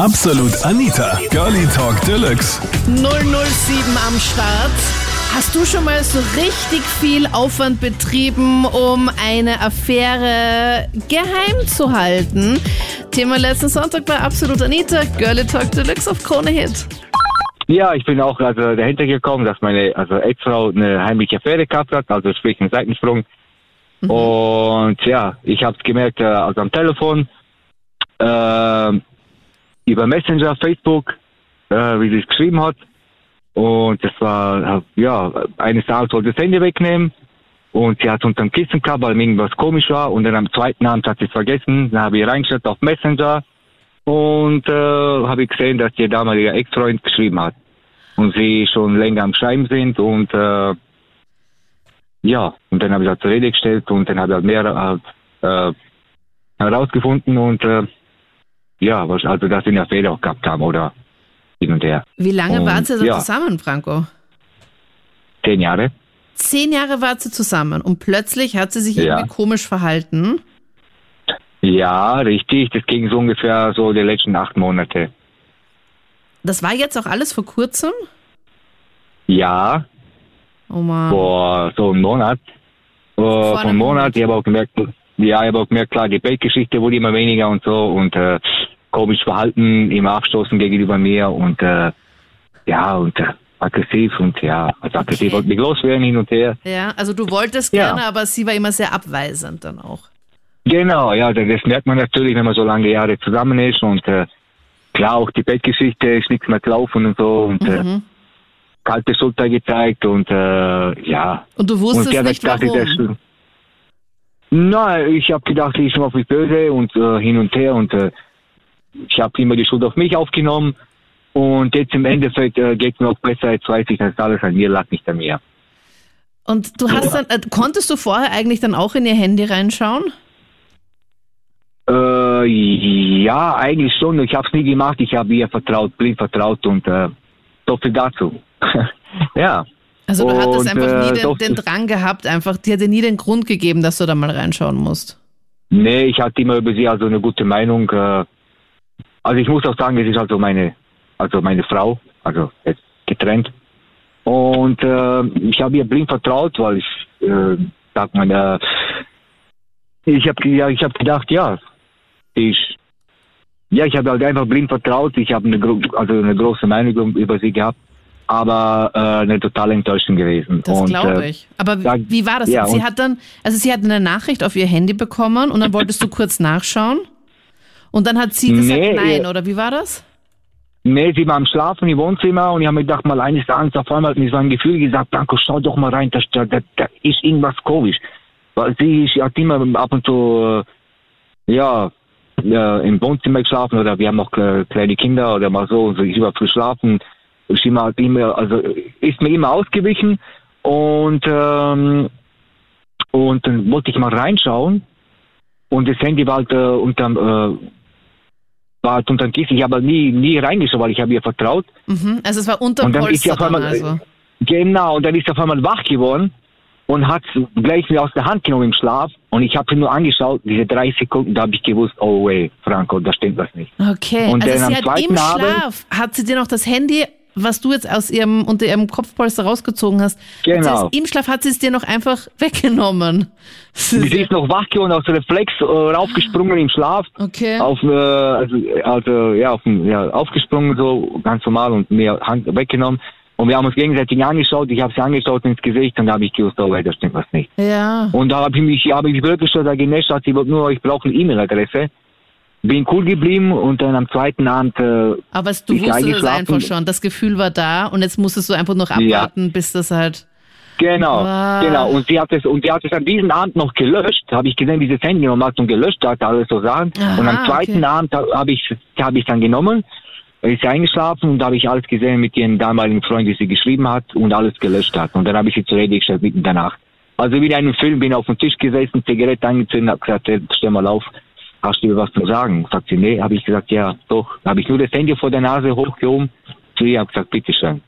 Absolut Anita, Girlie Talk Deluxe. 007 am Start. Hast du schon mal so richtig viel Aufwand betrieben, um eine Affäre geheim zu halten? Thema letzten Sonntag bei Absolut Anita, Girlie Talk Deluxe auf Krone Hit. Ja, ich bin auch also dahinter gekommen, dass meine also Ex-Frau eine heimliche Affäre gehabt hat, also sprich einen Seitensprung. Und ja, ich habe es gemerkt, äh, also am Telefon, äh, über Messenger, Facebook, äh, wie sie es geschrieben hat. Und das war, äh, ja, eines Tages wollte das Handy wegnehmen und sie hat unter dem Kissen gehabt, weil irgendwas komisch war. Und dann am zweiten Abend hat sie es vergessen. Dann habe ich reingeschaut auf Messenger und äh, habe gesehen, dass ihr damaliger Ex-Freund geschrieben hat. Und sie schon länger am Schreiben sind und äh, ja, und dann habe ich halt zur Rede gestellt und dann habe ich halt mehr halt, äh, herausgefunden und äh, ja, was, also dass sie eine Fehler auch gehabt haben oder hin und her. Wie lange Und, wart ihr so ja. zusammen, Franco? Zehn Jahre. Zehn Jahre wart ihr zusammen und plötzlich hat sie sich Ja. irgendwie komisch verhalten. Ja, richtig. Das ging so ungefähr so die letzten acht Monate. Das war jetzt auch alles vor kurzem? Ja, Oh Mann. vor so einem Monat. Äh, vor einem einem Monat. Ich habe auch gemerkt, ja, ich habe auch gemerkt, klar, die Bettgeschichte wurde immer weniger und so und äh, komisch Verhalten, immer abstoßen gegenüber mir und äh, ja, und äh, aggressiv und ja, also aggressiv Okay. wollte mich loswerden hin und her. Ja, also du wolltest Ja. gerne, aber sie war immer sehr abweisend dann auch. Genau, ja, das merkt man natürlich, wenn man so lange Jahre zusammen ist und äh, klar, auch die Bettgeschichte ist nichts mehr gelaufen und so und äh, Mhm. kalte Schulter gezeigt und äh, ja. Und du und wusstest sie hat nicht warum. Nein, ich habe gedacht, sie ist schon auf mich böse und äh, hin und her und äh, ich habe immer die Schuld auf mich aufgenommen und jetzt im Endeffekt äh, geht es mir auch besser, jetzt weiß ich, dass alles an mir lag, nicht an mir. Und du hast dann, äh, konntest du vorher eigentlich dann auch in ihr Handy reinschauen? Äh, ja, eigentlich schon. Ich habe es nie gemacht. Ich habe ihr vertraut, blind vertraut und äh, so viel dazu. ja. Also du hattest Und, einfach nie äh, den, doch, den Drang gehabt, einfach, die hat dir nie den Grund gegeben, dass du da mal reinschauen musst. Nee, ich hatte immer über sie also eine gute Meinung. Äh, also ich muss auch sagen, es ist also meine, also meine Frau, also jetzt getrennt. Und äh, ich habe ihr blind vertraut, weil ich, äh, sag mal, äh, ich habe ja, ich habe gedacht, ja, ich, ja, ich habe halt einfach blind vertraut. Ich habe eine, also eine große Meinung über sie gehabt, aber äh, eine totale Enttäuschung gewesen. Das glaube äh, ich. Aber ja, wie war das? ja, sie hat dann, also sie hat eine Nachricht auf ihr Handy bekommen und dann wolltest du kurz nachschauen. Und dann hat sie gesagt, Nee, nein, oder wie war das? Nee, sie war am Schlafen im Wohnzimmer und ich habe mir gedacht, mal eines Abends auf einmal hat mir so ein Gefühl gesagt, Blanco, schau doch mal rein, da, da, da, da ist irgendwas komisch. Weil sie hat immer ab und zu, äh, ja, äh, im Wohnzimmer geschlafen oder wir haben noch kle- kleine Kinder oder mal so, und so ich über früh schlafen. Ist immer, immer, also ist mir immer ausgewichen und, ähm, und dann wollte ich mal reinschauen und das Handy war halt äh, unterm, äh, war halt unterm Kissen. Ich habe halt nie, nie reingeschaut, weil ich habe ihr vertraut. Mhm. Also es war unter Und dann ist sie Polster dann einmal, also. genau, und dann ist sie auf einmal wach geworden und hat gleich mir aus der Hand genommen im Schlaf. Und ich habe sie nur angeschaut, diese drei Sekunden, da habe ich gewusst, oh wait, Franco, da stimmt was nicht. Okay, Und also dann sie hat im Abend- Schlaf, hat sie dir noch das Handy, was du jetzt aus ihrem, unter ihrem Kopfpolster rausgezogen hast, Genau. es, im Schlaf hat sie es dir noch einfach weggenommen. Sie ist noch wach geworden, aus Reflex äh, raufgesprungen im Schlaf. Okay. Auf, äh, also, also, ja, auf, ja, aufgesprungen, so ganz normal und mir Hand weggenommen. Und wir haben uns gegenseitig angeschaut. Ich habe sie angeschaut ins Gesicht und da habe ich gewusst, oh, da stimmt was nicht. Ja. Und da habe ich mich, habe ich wirklich schon da genäscht, hat sie nur, ich brauche eine E-Mail-Adresse. Bin cool geblieben und dann am zweiten Abend, äh, Aber es- du wusstest es einfach schon. Das Gefühl war da und jetzt musstest du einfach noch Ja. abwarten, bis das halt. genau, Ah. genau. Und sie hat es, und sie hat es an diesem Abend noch gelöscht. Habe ich gesehen, dieses Handy nochmal und gelöscht hat, alles so Sachen. Aha, und am zweiten okay. Abend habe ich, habe ich dann genommen, ist sie eingeschlafen und habe ich alles gesehen mit ihrem damaligen Freund, die sie geschrieben hat und alles gelöscht hat. Und dann habe ich sie zur Rede gestellt mitten danach. Also wie in einem Film, bin auf dem Tisch gesessen, Zigarette angezündet, habe gesagt, stell mal auf, hast du was zu sagen? Sagt sie, nee, habe ich gesagt, ja, doch. Habe ich nur das Handy vor der Nase hochgehoben, zu ihr habe gesagt, bitteschön.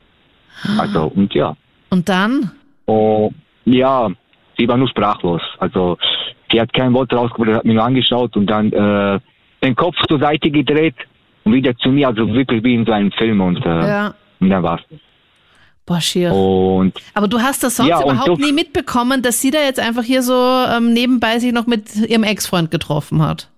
Also, und ja. Und dann? Oh, ja, sie war nur sprachlos. Also sie hat kein Wort rausgebracht, hat mich nur angeschaut und dann äh, den Kopf zur Seite gedreht und wieder zu mir, also wirklich wie in so einem Film und, äh, Ja. und dann war's. Boah, schier. Und Aber du hast das sonst Ja, und überhaupt so- nie mitbekommen, dass sie da jetzt einfach hier so ähm, nebenbei sich noch mit ihrem Ex-Freund getroffen hat.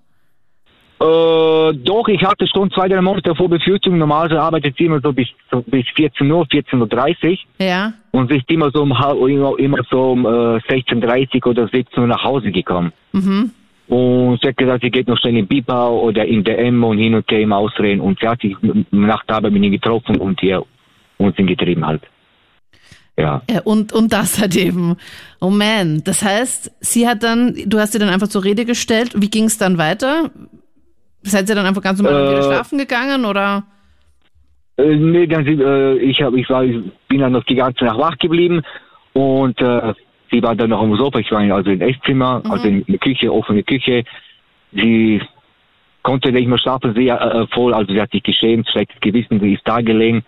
Äh, doch, ich hatte schon zwei, drei Monate vor Befürchtung. Normalerweise arbeitet sie immer so bis, so bis 14 Uhr, 14.30 Uhr. Ja. Und sie ist immer so um, halb- immer, immer so um äh, 16.30 oder 17 Uhr nach Hause gekommen. Mhm. Und sie hat gesagt, sie geht noch schnell in Bibau oder in DM und hin und her im Ausreden. Und sie hat sich nach der Arbeit mit ihm getroffen und hier Unsinn getrieben halt. Ja. Ja, und, und das halt eben. Oh man. Das heißt, sie hat dann, du hast sie dann einfach zur Rede gestellt. Wie ging es dann weiter? Seid ihr dann einfach ganz normal Äh, wieder schlafen gegangen oder? Äh, nee, sie- äh, ich, hab, ich, war, ich bin dann noch die ganze Nacht wach geblieben und äh, sie war dann noch am Sofa. Ich war in- also im Esszimmer, also in der Küche, offene Küche. Sie konnte nicht mehr schlafen, sehr äh, voll, also sie hat sich geschämt, schlechtes Gewissen, sie ist da gelegen.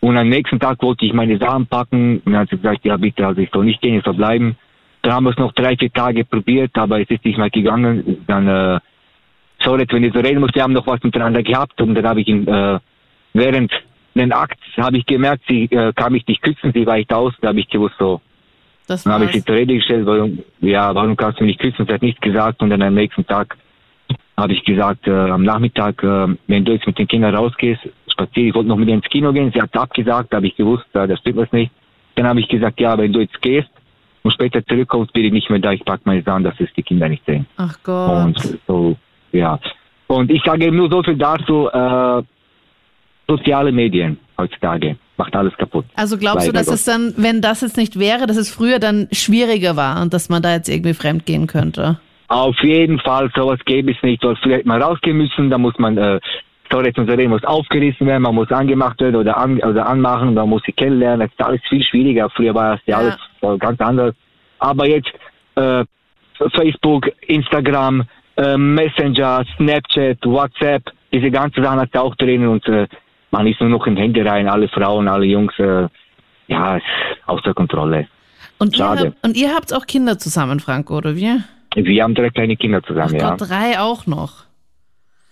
Und am nächsten Tag wollte ich meine Sachen packen und dann hat sie gesagt, ja bitte, also ich soll nicht gehen, ich soll bleiben. Dann haben wir es noch drei, vier Tage probiert, aber es ist nicht mehr gegangen. Dann, äh, sorry, wenn ich so reden muss, wir haben noch was miteinander gehabt und dann habe ich ihn, äh, während den Akt habe ich gemerkt, sie äh, kann mich nicht küssen, sie weicht aus, da habe ich gewusst, so, Das dann habe ich sie zur Rede gestellt, warum, ja, warum kannst du mich nicht küssen? Sie hat nichts gesagt und dann am nächsten Tag habe ich gesagt, äh, am Nachmittag, äh, wenn du jetzt mit den Kindern rausgehst, spazieren, ich wollte noch mit ihr ins Kino gehen, sie hat abgesagt, da habe ich gewusst, äh, das stimmt was nicht. Dann habe ich gesagt, ja, wenn du jetzt gehst und später zurückkommst, bin ich nicht mehr da, ich packe meine Sachen, dass es die Kinder nicht sehen. Ach Gott. Und so, ja. Und ich sage nur so viel dazu, äh, soziale Medien heutzutage macht alles kaputt. Also glaubst du, dass es dann, wenn das jetzt nicht wäre, dass es früher dann schwieriger war und dass man da jetzt irgendwie fremd gehen könnte? Auf jeden Fall, sowas gäbe es nicht. Dort vielleicht mal rausgehen müssen, da muss man, äh, sorry, jetzt unser Reden muss aufgerissen werden, man muss angemacht werden oder, an, oder anmachen, man muss sie kennenlernen. Das ist alles viel schwieriger. Früher war das ja, Ja. alles äh, ganz anders. Aber jetzt äh, Facebook, Instagram, äh, Messenger, Snapchat, WhatsApp, diese ganze Sachen hat auch drin und äh, man ist nur noch im Handy rein, alle Frauen, alle Jungs, äh, ja, ist außer Kontrolle. Und ihr, Schade. habt, und ihr habt auch Kinder zusammen, Franco, oder wie? Wir haben drei kleine Kinder Ach zusammen, ja. Gott, drei auch noch.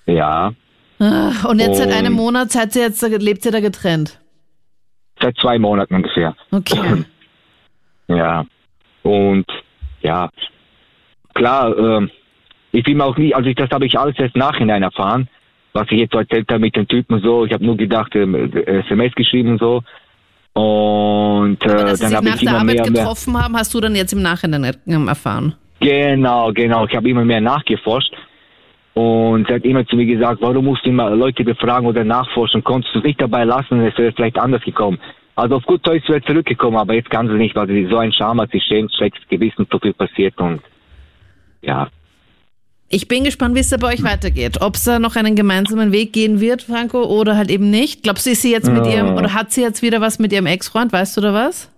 Ja, Und jetzt seit Und- einem Monat seid ihr jetzt, lebt ihr da getrennt. seit zwei Monaten ungefähr. Okay. Ja. Und ja, klar, ähm, ich bin mir auch nie, also ich, das habe ich alles erst nachhinein erfahren, was ich jetzt so erzählt habe mit den Typen und so. Ich habe nur gedacht, ähm, SMS geschrieben und so. Und Aber äh, dass sie dann habe nach ich der immer Arbeit mehr, mehr. getroffen haben, hast du dann jetzt im Nachhinein ähm, erfahren. Genau, genau. Ich habe immer mehr nachgeforscht. Und sie hat immer zu mir gesagt, warum musst du immer Leute befragen oder nachforschen? Konntest du es nicht dabei lassen, es wäre vielleicht anders gekommen. Also auf gut Deutsch wäre zurückgekommen, aber jetzt kann sie nicht, weil sie so ein Charme hat, sie schämt, schlechtes Gewissen, so viel passiert und ja. Ich bin gespannt, wie es da bei euch weitergeht. Ob es da noch einen gemeinsamen Weg gehen wird, Franco, oder halt eben nicht. Glaubst du, ist sie jetzt mit Ja. ihrem, oder hat sie jetzt wieder was mit ihrem Ex-Freund? Weißt du da was?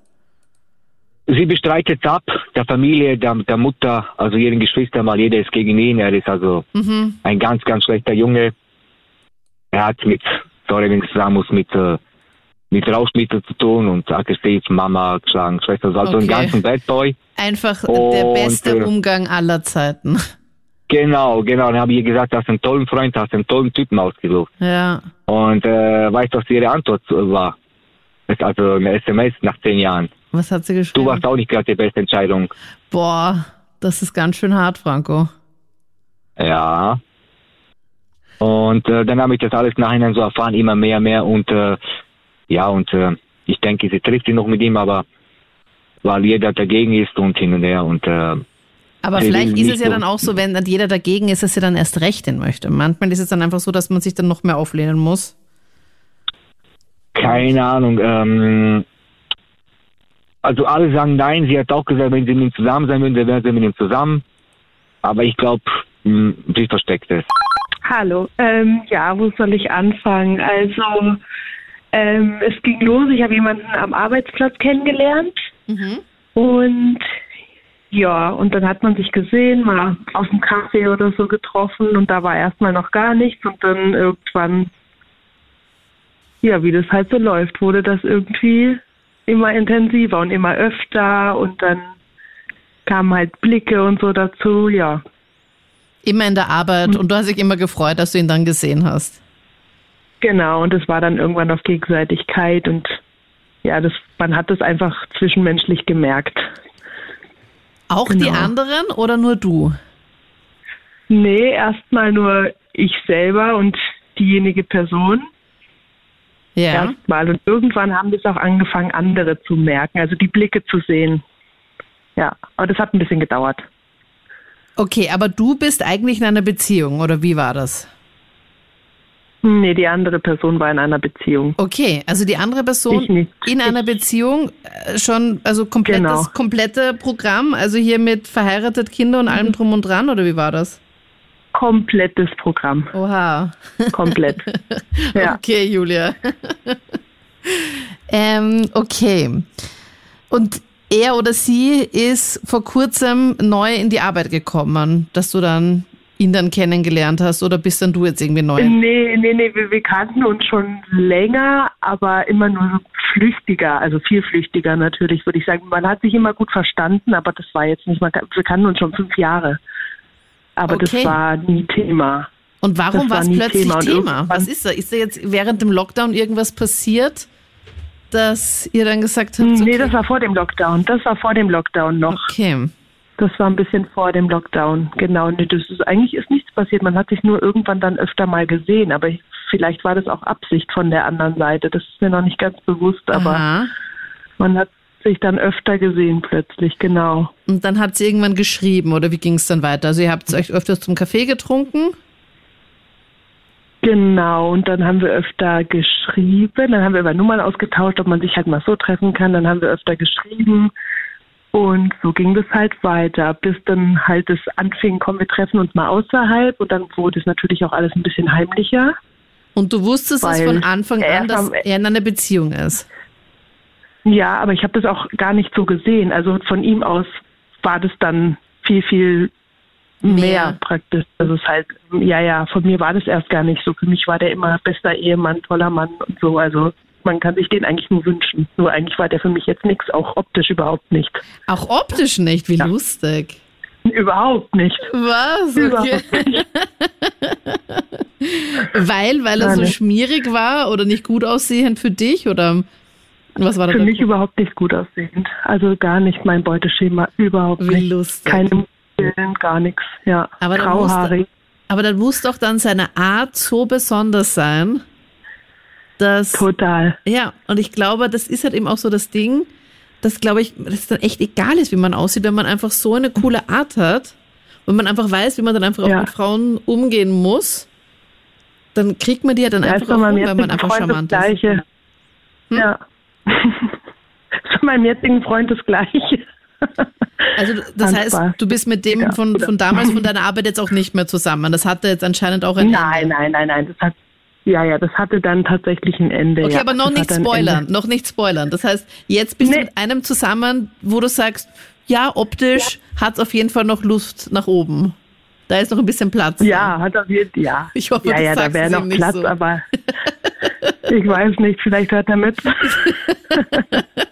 Sie bestreitet ab, der Familie, der, der Mutter, also ihren Geschwistern, weil jeder ist gegen ihn. Er ist also Mhm. ein ganz, ganz schlechter Junge. Er hat mit, sorry, wenn ich sagen muss, mit, äh, mit Rauschmitteln zu tun und aggressiv, Mama geschlagen, Schwester, also Okay. ein ganzen Bad Boy. Einfach der Und, beste äh, Umgang aller Zeiten. Genau, genau. Dann habe ich ihr gesagt, du hast einen tollen Freund, hast einen tollen Typen ausgesucht. Ja. Und äh, weißt du, was ihre Antwort war? Ist also eine SMS nach zehn Jahren. Was hat sie Du geschrieben? warst auch nicht gerade die beste Entscheidung. Boah, das ist ganz schön hart, Franco. Ja. Und äh, dann habe ich das alles nachhinein so erfahren, immer mehr, mehr. Und äh, ja, und äh, ich denke, sie trifft sich noch mit ihm, aber weil jeder dagegen ist und hin und her. Und äh, Aber Sie vielleicht ist es ja so- dann auch so, wenn dann jeder dagegen ist, dass sie dann erst recht hin möchte. Manchmal ist es dann einfach so, dass man sich dann noch mehr auflehnen muss. keine Ahnung. Ähm, also alle sagen nein. Sie hat auch gesagt, wenn sie mit ihm zusammen sein würden, dann wären sie mit ihm zusammen. Aber ich glaube, sie versteckt es. Hallo, ähm, ja, wo soll ich anfangen? Also, ähm, es ging los, ich habe jemanden am Arbeitsplatz kennengelernt und ja, und dann hat man sich gesehen, mal auf dem Kaffee oder so getroffen und da war erstmal noch gar nichts und dann irgendwann, ja, wie das halt so läuft, wurde das irgendwie immer intensiver und immer öfter und dann kamen halt Blicke und so dazu, ja. Immer in der Arbeit und du hast dich immer gefreut, dass du ihn dann gesehen hast. Genau, und das war dann irgendwann auf Gegenseitigkeit und ja, das, man hat das einfach zwischenmenschlich gemerkt. Auch die Genau. anderen oder nur du? Nee, erstmal nur ich selber und diejenige Person. Ja. Erstmal. Und irgendwann haben das auch angefangen, andere zu merken, also die Blicke zu sehen. Ja, aber das hat ein bisschen gedauert. Okay, aber du bist eigentlich in einer Beziehung oder wie war das? Nee, die andere Person war in einer Beziehung. Okay, also die andere Person in einer Beziehung äh, schon, also komplettes, Genau. komplette Programm, also hier mit verheiratet, Kinder und Mhm. allem drum und dran oder wie war das? Komplettes Programm. Oha. Komplett. ja. Okay, Julia. ähm, okay. Und er oder sie ist vor kurzem neu in die Arbeit gekommen, dass du dann ihn dann kennengelernt hast oder bist dann du jetzt irgendwie neu? Nee, nee, nee, wir, wir kannten uns schon länger, aber immer nur flüchtiger, also viel flüchtiger natürlich, würde ich sagen. Man hat sich immer gut verstanden, aber das war jetzt nicht, man, wir kannten uns schon fünf Jahre. Aber Okay. das war nie Thema. Und warum war es plötzlich Thema. Thema? Was ist da? Ist da jetzt während dem Lockdown irgendwas passiert, dass ihr dann gesagt habt, okay, Nee, das war vor dem Lockdown. Das war vor dem Lockdown noch. okay. Das war ein bisschen vor dem Lockdown. Genau. Nee, das ist, eigentlich ist nichts passiert. Man hat sich nur irgendwann dann öfter mal gesehen. Aber ich, vielleicht war das auch Absicht von der anderen Seite. Das ist mir noch nicht ganz bewusst. Aber Aha. man hat sich dann öfter gesehen plötzlich. Genau. Und dann habt ihr irgendwann geschrieben oder wie ging es dann weiter? Also ihr habt euch öfters zum Kaffee getrunken? Genau, und dann haben wir öfter geschrieben, dann haben wir über Nummern ausgetauscht, ob man sich halt mal so treffen kann, dann haben wir öfter geschrieben und so ging das halt weiter, bis dann halt es anfing, komm, wir treffen uns mal außerhalb und dann wurde es natürlich auch alles ein bisschen heimlicher. Und du wusstest es von Anfang an, dass er in einer Beziehung ist. Ja, aber ich habe das auch gar nicht so gesehen. Also von ihm aus war das dann viel, viel mehr, Mehr. praktisch. Also es ist halt, ja, ja, von mir war das erst gar nicht so. Für mich war der immer bester Ehemann, toller Mann und so. Also man kann sich den eigentlich nur wünschen. Nur eigentlich war der für mich jetzt nichts, auch optisch überhaupt nicht. Auch optisch nicht, wie Ja. lustig. Überhaupt nicht. Was? Okay. Überhaupt nicht. Weil, weil er Gar so schmierig war oder nicht gut aussehend für dich oder was war da Für mich Grund? überhaupt nicht gut aussehend. Also gar nicht mein Beuteschema, überhaupt Wie nicht. lustig. Keine Muskeln, gar nichts. Ja, Aber dann grauhaarig. Aber dann muss doch dann seine Art so besonders sein, dass Total. Ja, und ich glaube, das ist halt eben auch so das Ding, dass, glaube ich, das dann echt egal ist, wie man aussieht, wenn man einfach so eine coole Art hat und man einfach weiß, wie man dann einfach auch Ja. mit Frauen umgehen muss, dann kriegt man die ja dann Da einfach ist auch um, wenn man einfach Freund das charmant ist. Gleiche. Hm? Ja. Von meinem jetzigen Freund das Gleiche. Also das Ganz heißt, du bist mit dem Ja, von, von damals, von deiner Arbeit jetzt auch nicht mehr zusammen. Das hatte jetzt anscheinend auch ein Nein, Ende. nein, nein, nein. Das hat, ja, ja, das hatte dann tatsächlich ein Ende. Okay, ja. aber noch Das nicht hat spoilern, noch nicht spoilern. Das heißt, jetzt bist du Nee. mit einem zusammen, wo du sagst, ja, optisch hat's auf jeden Fall noch Luft nach oben. Da ist noch ein bisschen Platz. Ja, hat auf jeden ja. Ich hoffe, ja, du ja, da wäre es noch Platz, so. aber ich weiß nicht, vielleicht hört er mit.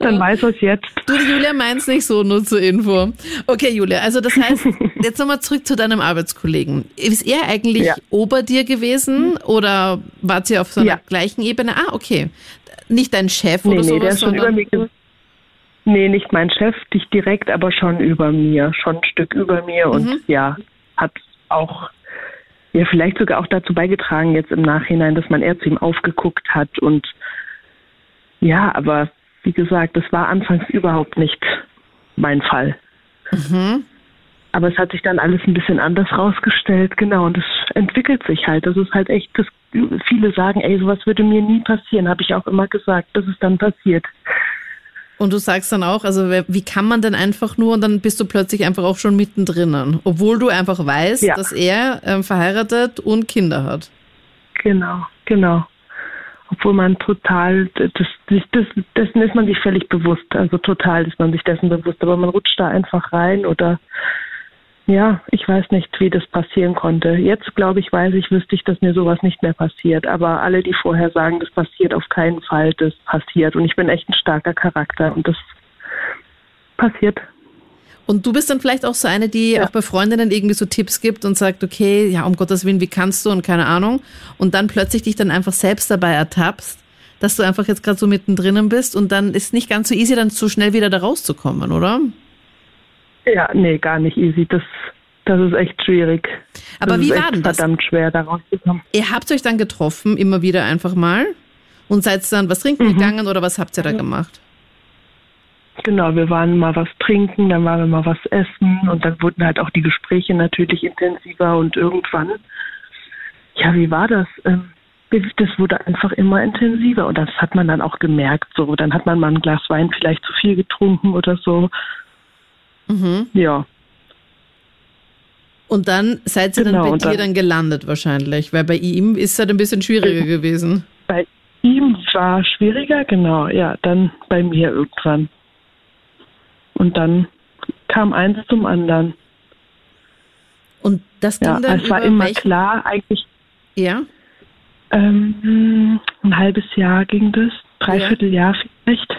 dann weiß er es jetzt. Du, Julia meint's nicht so, nur zur Info. Okay, Julia, also das heißt, jetzt nochmal zurück zu deinem Arbeitskollegen. Ist er eigentlich Ja. ober dir gewesen oder wart ihr auf so einer Ja. gleichen Ebene? Ah, okay. Nicht dein Chef Nee, oder nee, sowas, der ist schon über mir. Nee, nicht mein Chef, nicht direkt, aber schon über mir, schon ein Stück über mir und Mhm. ja, hat auch ja vielleicht sogar auch dazu beigetragen jetzt im Nachhinein, dass man eher zu ihm aufgeguckt hat und ja, aber wie gesagt, das war anfangs überhaupt nicht mein Fall. Mhm. Aber es hat sich dann alles ein bisschen anders rausgestellt, genau, und es entwickelt sich halt. Das ist halt echt, das, viele sagen, ey, sowas würde mir nie passieren, habe ich auch immer gesagt, dass es dann passiert. Und du sagst dann auch, also wie kann man denn einfach nur und dann bist du plötzlich einfach auch schon mittendrin, obwohl du einfach weißt, Ja. dass er ähm, verheiratet und Kinder hat. Genau, genau. Obwohl man total, das, das, dessen ist man sich völlig bewusst. Also total ist man sich dessen bewusst. Aber man rutscht da einfach rein oder ja, ich weiß nicht, wie das passieren konnte. Jetzt glaube ich, weiß ich, wüsste ich, dass mir sowas nicht mehr passiert. Aber alle, die vorher sagen, das passiert auf keinen Fall, das passiert. Und ich bin echt ein starker Charakter und das passiert. Und du bist dann vielleicht auch so eine, die ja. auch bei Freundinnen irgendwie so Tipps gibt und sagt, okay, ja, um Gottes Willen, wie kannst du und keine Ahnung. Und dann plötzlich dich dann einfach selbst dabei ertappst, dass du einfach jetzt gerade so mittendrin bist und dann ist nicht ganz so easy, dann so schnell wieder da rauszukommen, oder? Ja, nee, gar nicht easy. Das, das ist echt schwierig. Aber das wie war denn das? verdammt schwer, da rauszukommen. Ihr habt euch dann getroffen, immer wieder einfach mal und seid dann was trinken mhm. gegangen oder was habt ihr da gemacht? Genau, wir waren mal was trinken, dann waren wir mal was essen und dann wurden halt auch die Gespräche natürlich intensiver und irgendwann, ja, wie war das? Ähm, das wurde einfach immer intensiver und das hat man dann auch gemerkt. So, dann hat man mal ein Glas Wein vielleicht zu viel getrunken oder so. Mhm. Ja. Und dann seid ihr genau, dann bei dir dann, dann gelandet wahrscheinlich, weil bei ihm ist es halt ein bisschen schwieriger gewesen. Bei ihm war schwieriger, genau, ja, dann bei mir irgendwann. Und dann kam eins zum anderen. Und das ging ja, dann es war immer welchen? klar, eigentlich. Ja. Ähm, ein halbes Jahr ging das, dreiviertel ja. Jahr vielleicht.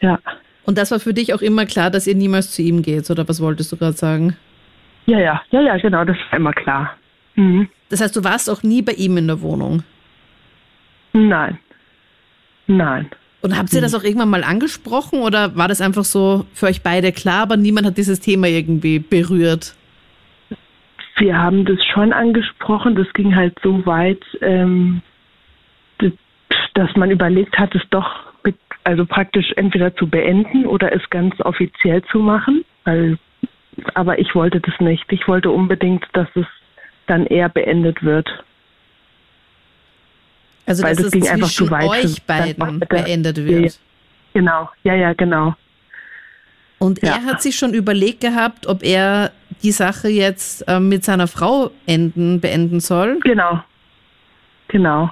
Ja. Und das war für dich auch immer klar, dass ihr niemals zu ihm geht, oder was wolltest du gerade sagen? Ja, ja, ja, ja, genau, das war immer klar. Mhm. Das heißt, du warst auch nie bei ihm in der Wohnung? Nein. Nein. Und habt ihr das auch irgendwann mal angesprochen oder war das einfach so für euch beide klar, aber niemand hat dieses Thema irgendwie berührt? Wir haben das schon angesprochen. Das ging halt so weit, ähm, dass man überlegt hat, es doch mit, also praktisch entweder zu beenden oder es ganz offiziell zu machen. Weil, aber ich wollte das nicht. Ich wollte unbedingt, dass es dann eher beendet wird. Also Weil dass das es ging einfach zu weit euch beiden beendet wird. Ja, genau, ja, ja, genau. Und ja. er hat sich schon überlegt gehabt, ob er die Sache jetzt äh, mit seiner Frau enden, beenden soll. Genau. Genau.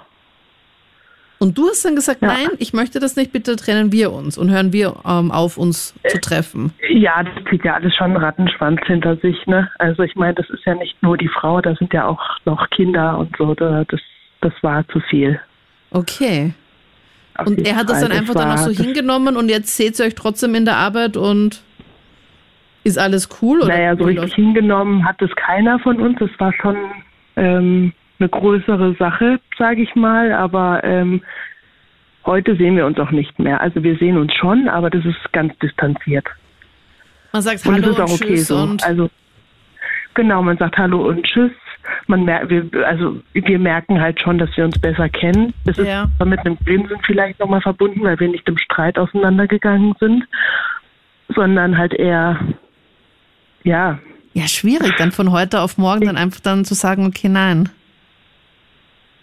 Und du hast dann gesagt, ja. nein, ich möchte das nicht, bitte trennen wir uns und hören wir ähm, auf, uns zu treffen. Ja, das zieht ja alles schon einen Rattenschwanz hinter sich, ne? Also ich meine, das ist ja nicht nur die Frau, da sind ja auch noch Kinder und so, das das war zu viel. Okay. Auf und er hat das dann einfach dann auch so hingenommen und jetzt seht ihr euch trotzdem in der Arbeit und ist alles cool? Oder naja, so richtig hingenommen hat es keiner von uns. Es war schon ähm, eine größere Sache, sage ich mal, aber ähm, heute sehen wir uns auch nicht mehr. Also wir sehen uns schon, aber das ist ganz distanziert. Man sagt Hallo und, das ist auch okay so. Also genau, man sagt Hallo und Tschüss man merkt, wir, also wir merken halt schon, dass wir uns besser kennen. Das ist ja. mit einem Grinsen vielleicht nochmal verbunden, weil wir nicht im Streit auseinandergegangen sind, sondern halt eher, ja. Ja, schwierig, dann von heute auf morgen dann einfach dann zu sagen, okay, nein.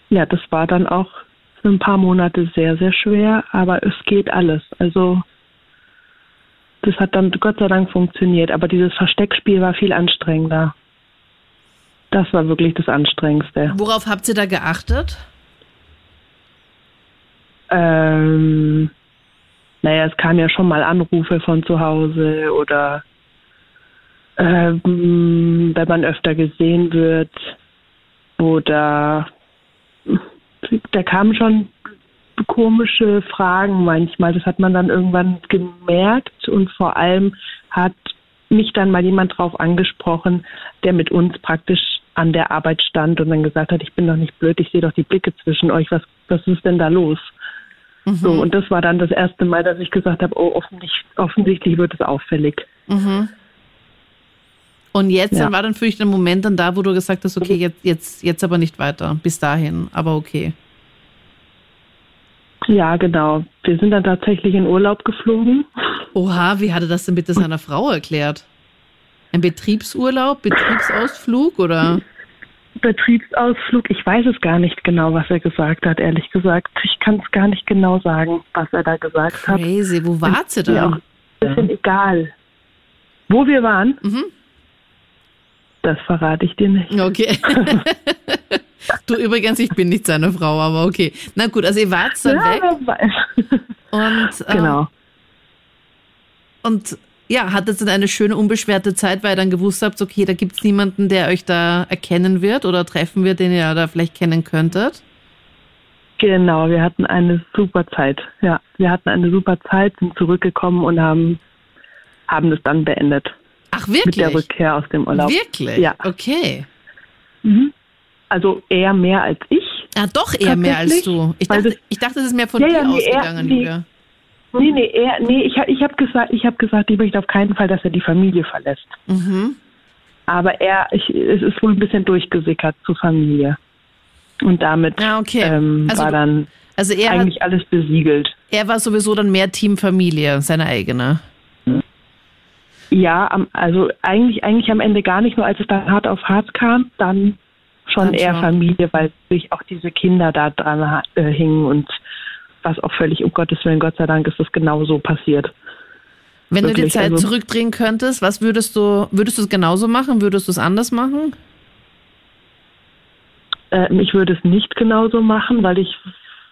Ja, das war dann auch für ein paar Monate sehr, sehr schwer, aber es geht alles. Also das hat dann Gott sei Dank funktioniert, aber dieses Versteckspiel war viel anstrengender. Das war wirklich das Anstrengendste. Worauf habt ihr da geachtet? Ähm, naja, es kamen ja schon mal Anrufe von zu Hause oder ähm, wenn man öfter gesehen wird oder da kamen schon komische Fragen manchmal. Das hat man dann irgendwann gemerkt und vor allem hat mich dann mal jemand drauf angesprochen, der mit uns praktisch an der Arbeit stand und dann gesagt hat, ich bin doch nicht blöd, ich sehe doch die Blicke zwischen euch, was, was ist denn da los? Mhm. So, und das war dann das erste Mal, dass ich gesagt habe, oh, offensichtlich, offensichtlich wird es auffällig. Mhm. Und jetzt ja. dann war dann für dich der Moment dann da, wo du gesagt hast, okay, jetzt, jetzt, jetzt aber nicht weiter, bis dahin, aber okay. Ja, genau. Wir sind dann tatsächlich in Urlaub geflogen. Oha, wie hatte das denn bitte seiner Frau erklärt? Ein Betriebsurlaub, Betriebsausflug oder? Betriebsausflug, ich weiß es gar nicht genau, was er gesagt hat, ehrlich gesagt. Ich kann es gar nicht genau sagen, was er da gesagt hat. Crazy, wo wart ihr da? Ein bisschen ja. egal. Wo wir waren? Mhm. Das verrate ich dir nicht. Okay. du übrigens, ich bin nicht seine Frau, aber okay. Na gut, also ihr wart dann ja, weg. Und, ähm, genau. Und ja, hattet dann eine schöne, unbeschwerte Zeit, weil ihr dann gewusst habt, okay, da gibt es niemanden, der euch da erkennen wird oder treffen wird, den ihr da vielleicht kennen könntet? Genau, wir hatten eine super Zeit. Ja, wir hatten eine super Zeit, sind zurückgekommen und haben, haben das dann beendet. Ach, wirklich? Mit der Rückkehr aus dem Urlaub. Wirklich? Ja. Okay. Also eher mehr als ich. Ah, doch eher mehr als du. Ich dachte, ich dachte, es ist mehr von Ja, dir ja, ausgegangen, nee. Julia. Nee, nee, er, nee, ich, ich habe gesagt, ich habe gesagt, ich möchte auf keinen Fall, dass er die Familie verlässt. Mhm. Aber er, ich, es ist wohl ein bisschen durchgesickert zur Familie. Und damit Ja, okay. ähm, Also war dann Also er, hat, eigentlich alles besiegelt. er war sowieso dann mehr Team Familie, seine eigene. Ja, also eigentlich, eigentlich am Ende gar nicht nur, als es dann hart auf hart kam, dann schon Dann eher schon. Familie, weil sich auch diese Kinder da dran äh, hingen und was auch völlig, um Gottes Willen, Gott sei Dank ist das genauso passiert. Wenn du die Wirklich, Zeit also- zurückdrehen könntest, was würdest du, würdest du es genauso machen? Würdest du es anders machen? Ähm, ich würde es nicht genauso machen, weil ich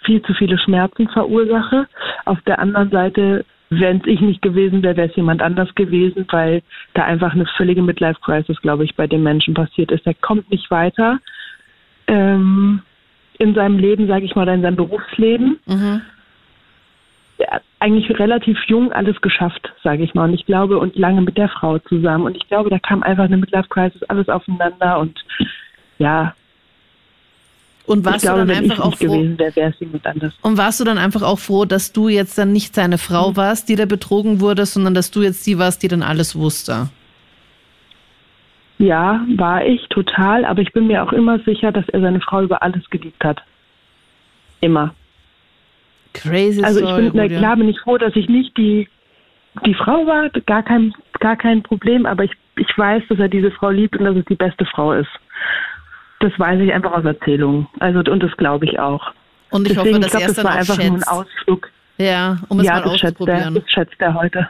viel zu viele Schmerzen verursache. Auf der anderen Seite, wenn es ich nicht gewesen wäre, wäre es jemand anders gewesen, weil da einfach eine völlige Midlife-Crisis, glaube ich, bei dem Menschen passiert ist. Er kommt nicht weiter ähm, in seinem Leben, sage ich mal, oder in seinem Berufsleben. Mhm. Er hat eigentlich relativ jung alles geschafft, sage ich mal. Und ich glaube, und lange mit der Frau zusammen. Und ich glaube, da kam einfach eine Midlife-Crisis, alles aufeinander. Und ja, Und warst glaube, du dann einfach auch froh? Und warst du dann einfach auch froh, dass du jetzt dann nicht seine Mhm. Frau warst, die da betrogen wurde, sondern dass du jetzt die warst, die dann alles wusste? Ja, war ich total, aber ich bin mir auch immer sicher, dass er seine Frau über alles geliebt hat. Immer. Crazy Also ich bin, na klar bin ich froh, dass ich nicht die, die Frau war, gar kein, gar kein Problem, aber ich, ich weiß, dass er diese Frau liebt und dass es die beste Frau ist. Das weiß ich einfach aus Erzählungen. Also, und das glaube ich auch. Und ich Deswegen, hoffe, dass ich er glaube, es das dann war auch einfach nur ein schätzt. Ausflug. Ja, um es ja, mal das schätzt, er, auszuprobieren. das schätzt er heute.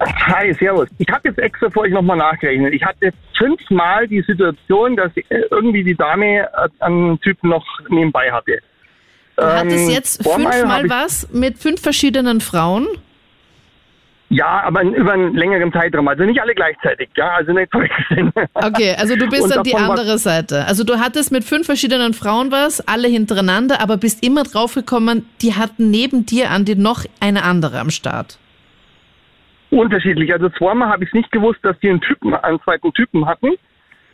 Hi, servus. Ich habe jetzt extra für euch nochmal nachgerechnet. Ich hatte fünfmal die Situation, dass äh, irgendwie die Dame äh, einen Typen noch nebenbei hatte. Du hattest Ähm, jetzt vormal fünfmal was mit fünf verschiedenen Frauen. Ja, aber über einen längeren Zeitraum. Also nicht alle gleichzeitig. Ja, also nicht verwechseln. Okay, also du bist Und dann die andere Seite. Also du hattest mit fünf verschiedenen Frauen was, alle hintereinander, aber bist immer draufgekommen, die hatten neben dir an dir noch eine andere am Start. Unterschiedlich. Also zweimal habe ich es nicht gewusst, dass die einen Typen, einen zweiten Typen hatten.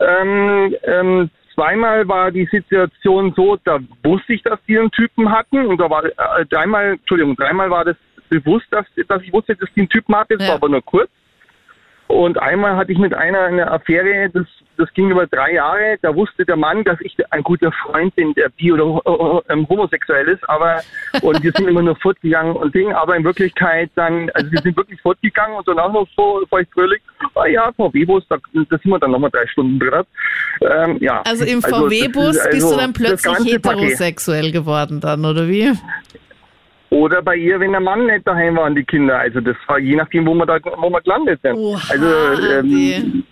Ähm, ähm, zweimal war die Situation so, da wusste ich, dass die einen Typen hatten. Und da war äh, dreimal, Entschuldigung, dreimal war das bewusst, dass, dass ich wusste, dass die einen Typen hatte. Das Ja. war aber nur kurz. Und einmal hatte ich mit einer eine Affäre, das, das ging über drei Jahre. Da wusste der Mann, dass ich ein guter Freund bin, der bi- oder äh, ähm, homosexuell ist. Aber und wir sind immer nur fortgegangen und Ding. Aber in Wirklichkeit dann, also wir sind wirklich fortgegangen und danach noch so feuchtfröhlich. Ah ja, VW-Bus, da, da sind wir dann nochmal drei Stunden drin. Ähm, ja. Also im das VW-Bus ist- bist also du dann das plötzlich ganze Paket. heterosexuell geworden dann, oder wie? Oder bei ihr, wenn der Mann nicht daheim war und die Kinder. Also das war je nachdem, wo wir da wo wir gelandet sind. Oha, also ähm.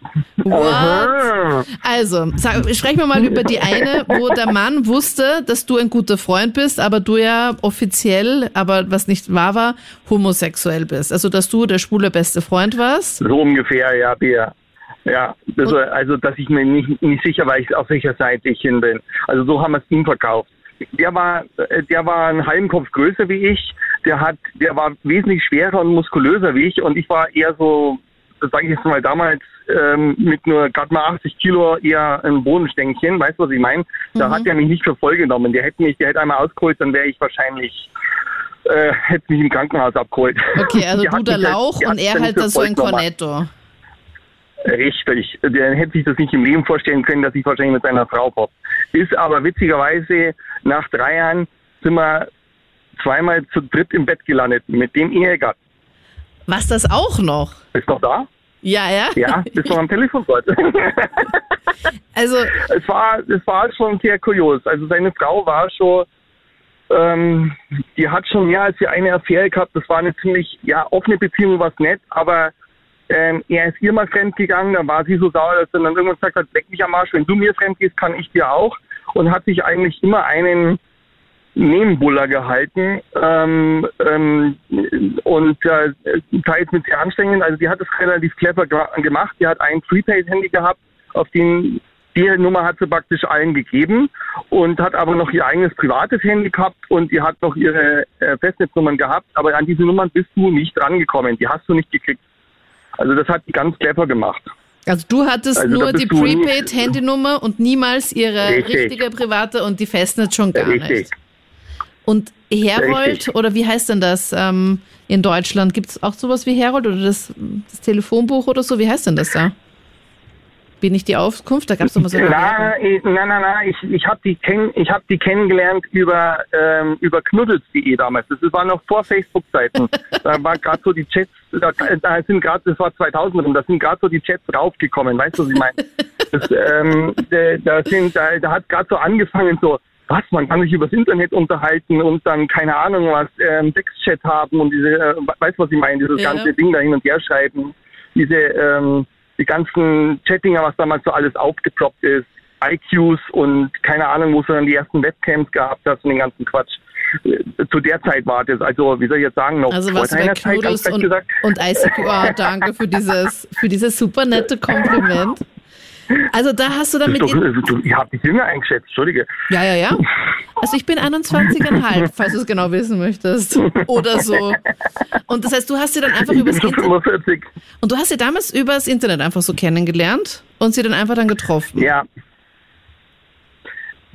Also, sag, sprechen wir mal über die eine, wo der Mann wusste, dass du ein guter Freund bist, aber du ja offiziell, aber was nicht wahr war, homosexuell bist. Also, dass du der schwule beste Freund warst. So ungefähr, ja, Bea. Ja, also, also dass ich mir nicht, nicht sicher war, auf welcher Seite ich hin bin. Also so haben wir es ihm verkauft. Der war, äh, der war einen halben Kopf größer wie ich. Der hat, der war wesentlich schwerer und muskulöser wie ich. Und ich war eher so, das sage ich jetzt mal damals, ähm, mit nur gerade mal 80 Kilo eher ein Bodenstänkchen. Weißt du, was ich meine? Da hat er mich nicht für voll genommen. Der hätte mich, der hätte einmal ausgeholt, dann wäre ich wahrscheinlich äh, hätte mich im Krankenhaus abgeholt. Okay, also Der du der halt- Lauch der und er halt dann so ein. Cornetto. Richtig. Der hätte sich das nicht im Leben vorstellen können, dass ich wahrscheinlich mit seiner Frau pop. Ist aber witzigerweise nach drei Jahren sind wir zweimal zu dritt im Bett gelandet mit dem Ehegatten. Was das auch noch? Ist noch da? Ja, ja. Ja, bist noch am Telefon dort. Also, es war, es war schon sehr kurios. Also seine Frau war schon, ähm, die hat schon mehr als die eine Affäre gehabt. Das war eine ziemlich, ja, offene Beziehung, was nett, aber ähm, er ist ihr mal fremd gegangen, dann war sie so sauer, dass er dann irgendwann gesagt hat, leck mich am Arsch, wenn du mir fremd gehst, kann ich dir auch. Und hat sich eigentlich immer einen Nebenbuller gehalten ähm, ähm, und äh, teils mit sehr anstrengend. Also die hat es relativ clever gemacht. Die hat ein Prepaid-Handy gehabt, auf den die Nummer hat sie praktisch allen gegeben und hat aber noch ihr eigenes privates Handy gehabt und die hat noch ihre äh, Festnetznummern gehabt, aber an diese Nummern bist du nicht rangekommen. Die hast du nicht gekriegt. Also das hat die ganz clever gemacht. Also du hattest Also nur die Prepaid-Handynummer und niemals ihre Richtig. richtige private und die Festnetz schon gar Richtig. nicht. Und Herold, Richtig. oder wie heißt denn das ähm, in Deutschland? Gibt es auch sowas wie Herold oder das, das Telefonbuch oder so? Wie heißt denn das da? Bin ich die Auskunft? Da gab es doch mal so eine Na, na, na, na, ich, ich habe die, kenn, ich hab die kennengelernt über, ähm, über knuddels.de damals. Das war noch vor Facebook-Zeiten. da war gerade so die Chats, da, da sind gerade, das war 2000 rum, da sind gerade so die Chats raufgekommen. Weißt du, was ich meine? Das, ähm, da, sind, da, da hat gerade so angefangen, so, was, man kann sich übers Internet unterhalten und dann, keine Ahnung was, ähm, Sexchat haben und diese, äh, weißt du, was ich meine, dieses Ja. ganze Ding da hin und her schreiben. Diese, ähm, die ganzen Chattinger, was damals so alles aufgeploppt ist, IQs und keine Ahnung, wo es dann die ersten Webcams gehabt hast und den ganzen Quatsch. Äh, Zu der Zeit war das, also wie soll ich jetzt sagen, noch Also vor was bei deiner Zeit, und, gesagt. und ICQ. Oh, danke für dieses, für dieses super nette Kompliment. Also da hast du dann Das mit ist doch, du, ihr habt dich jünger eingeschätzt, Entschuldige. Ja, ja, ja. Also ich bin 21,5, falls du es genau wissen möchtest. Oder so. Und das heißt, du hast sie dann einfach Ich übers Internet. 45. Und du hast sie damals übers Internet einfach so kennengelernt und sie dann einfach dann getroffen. Ja.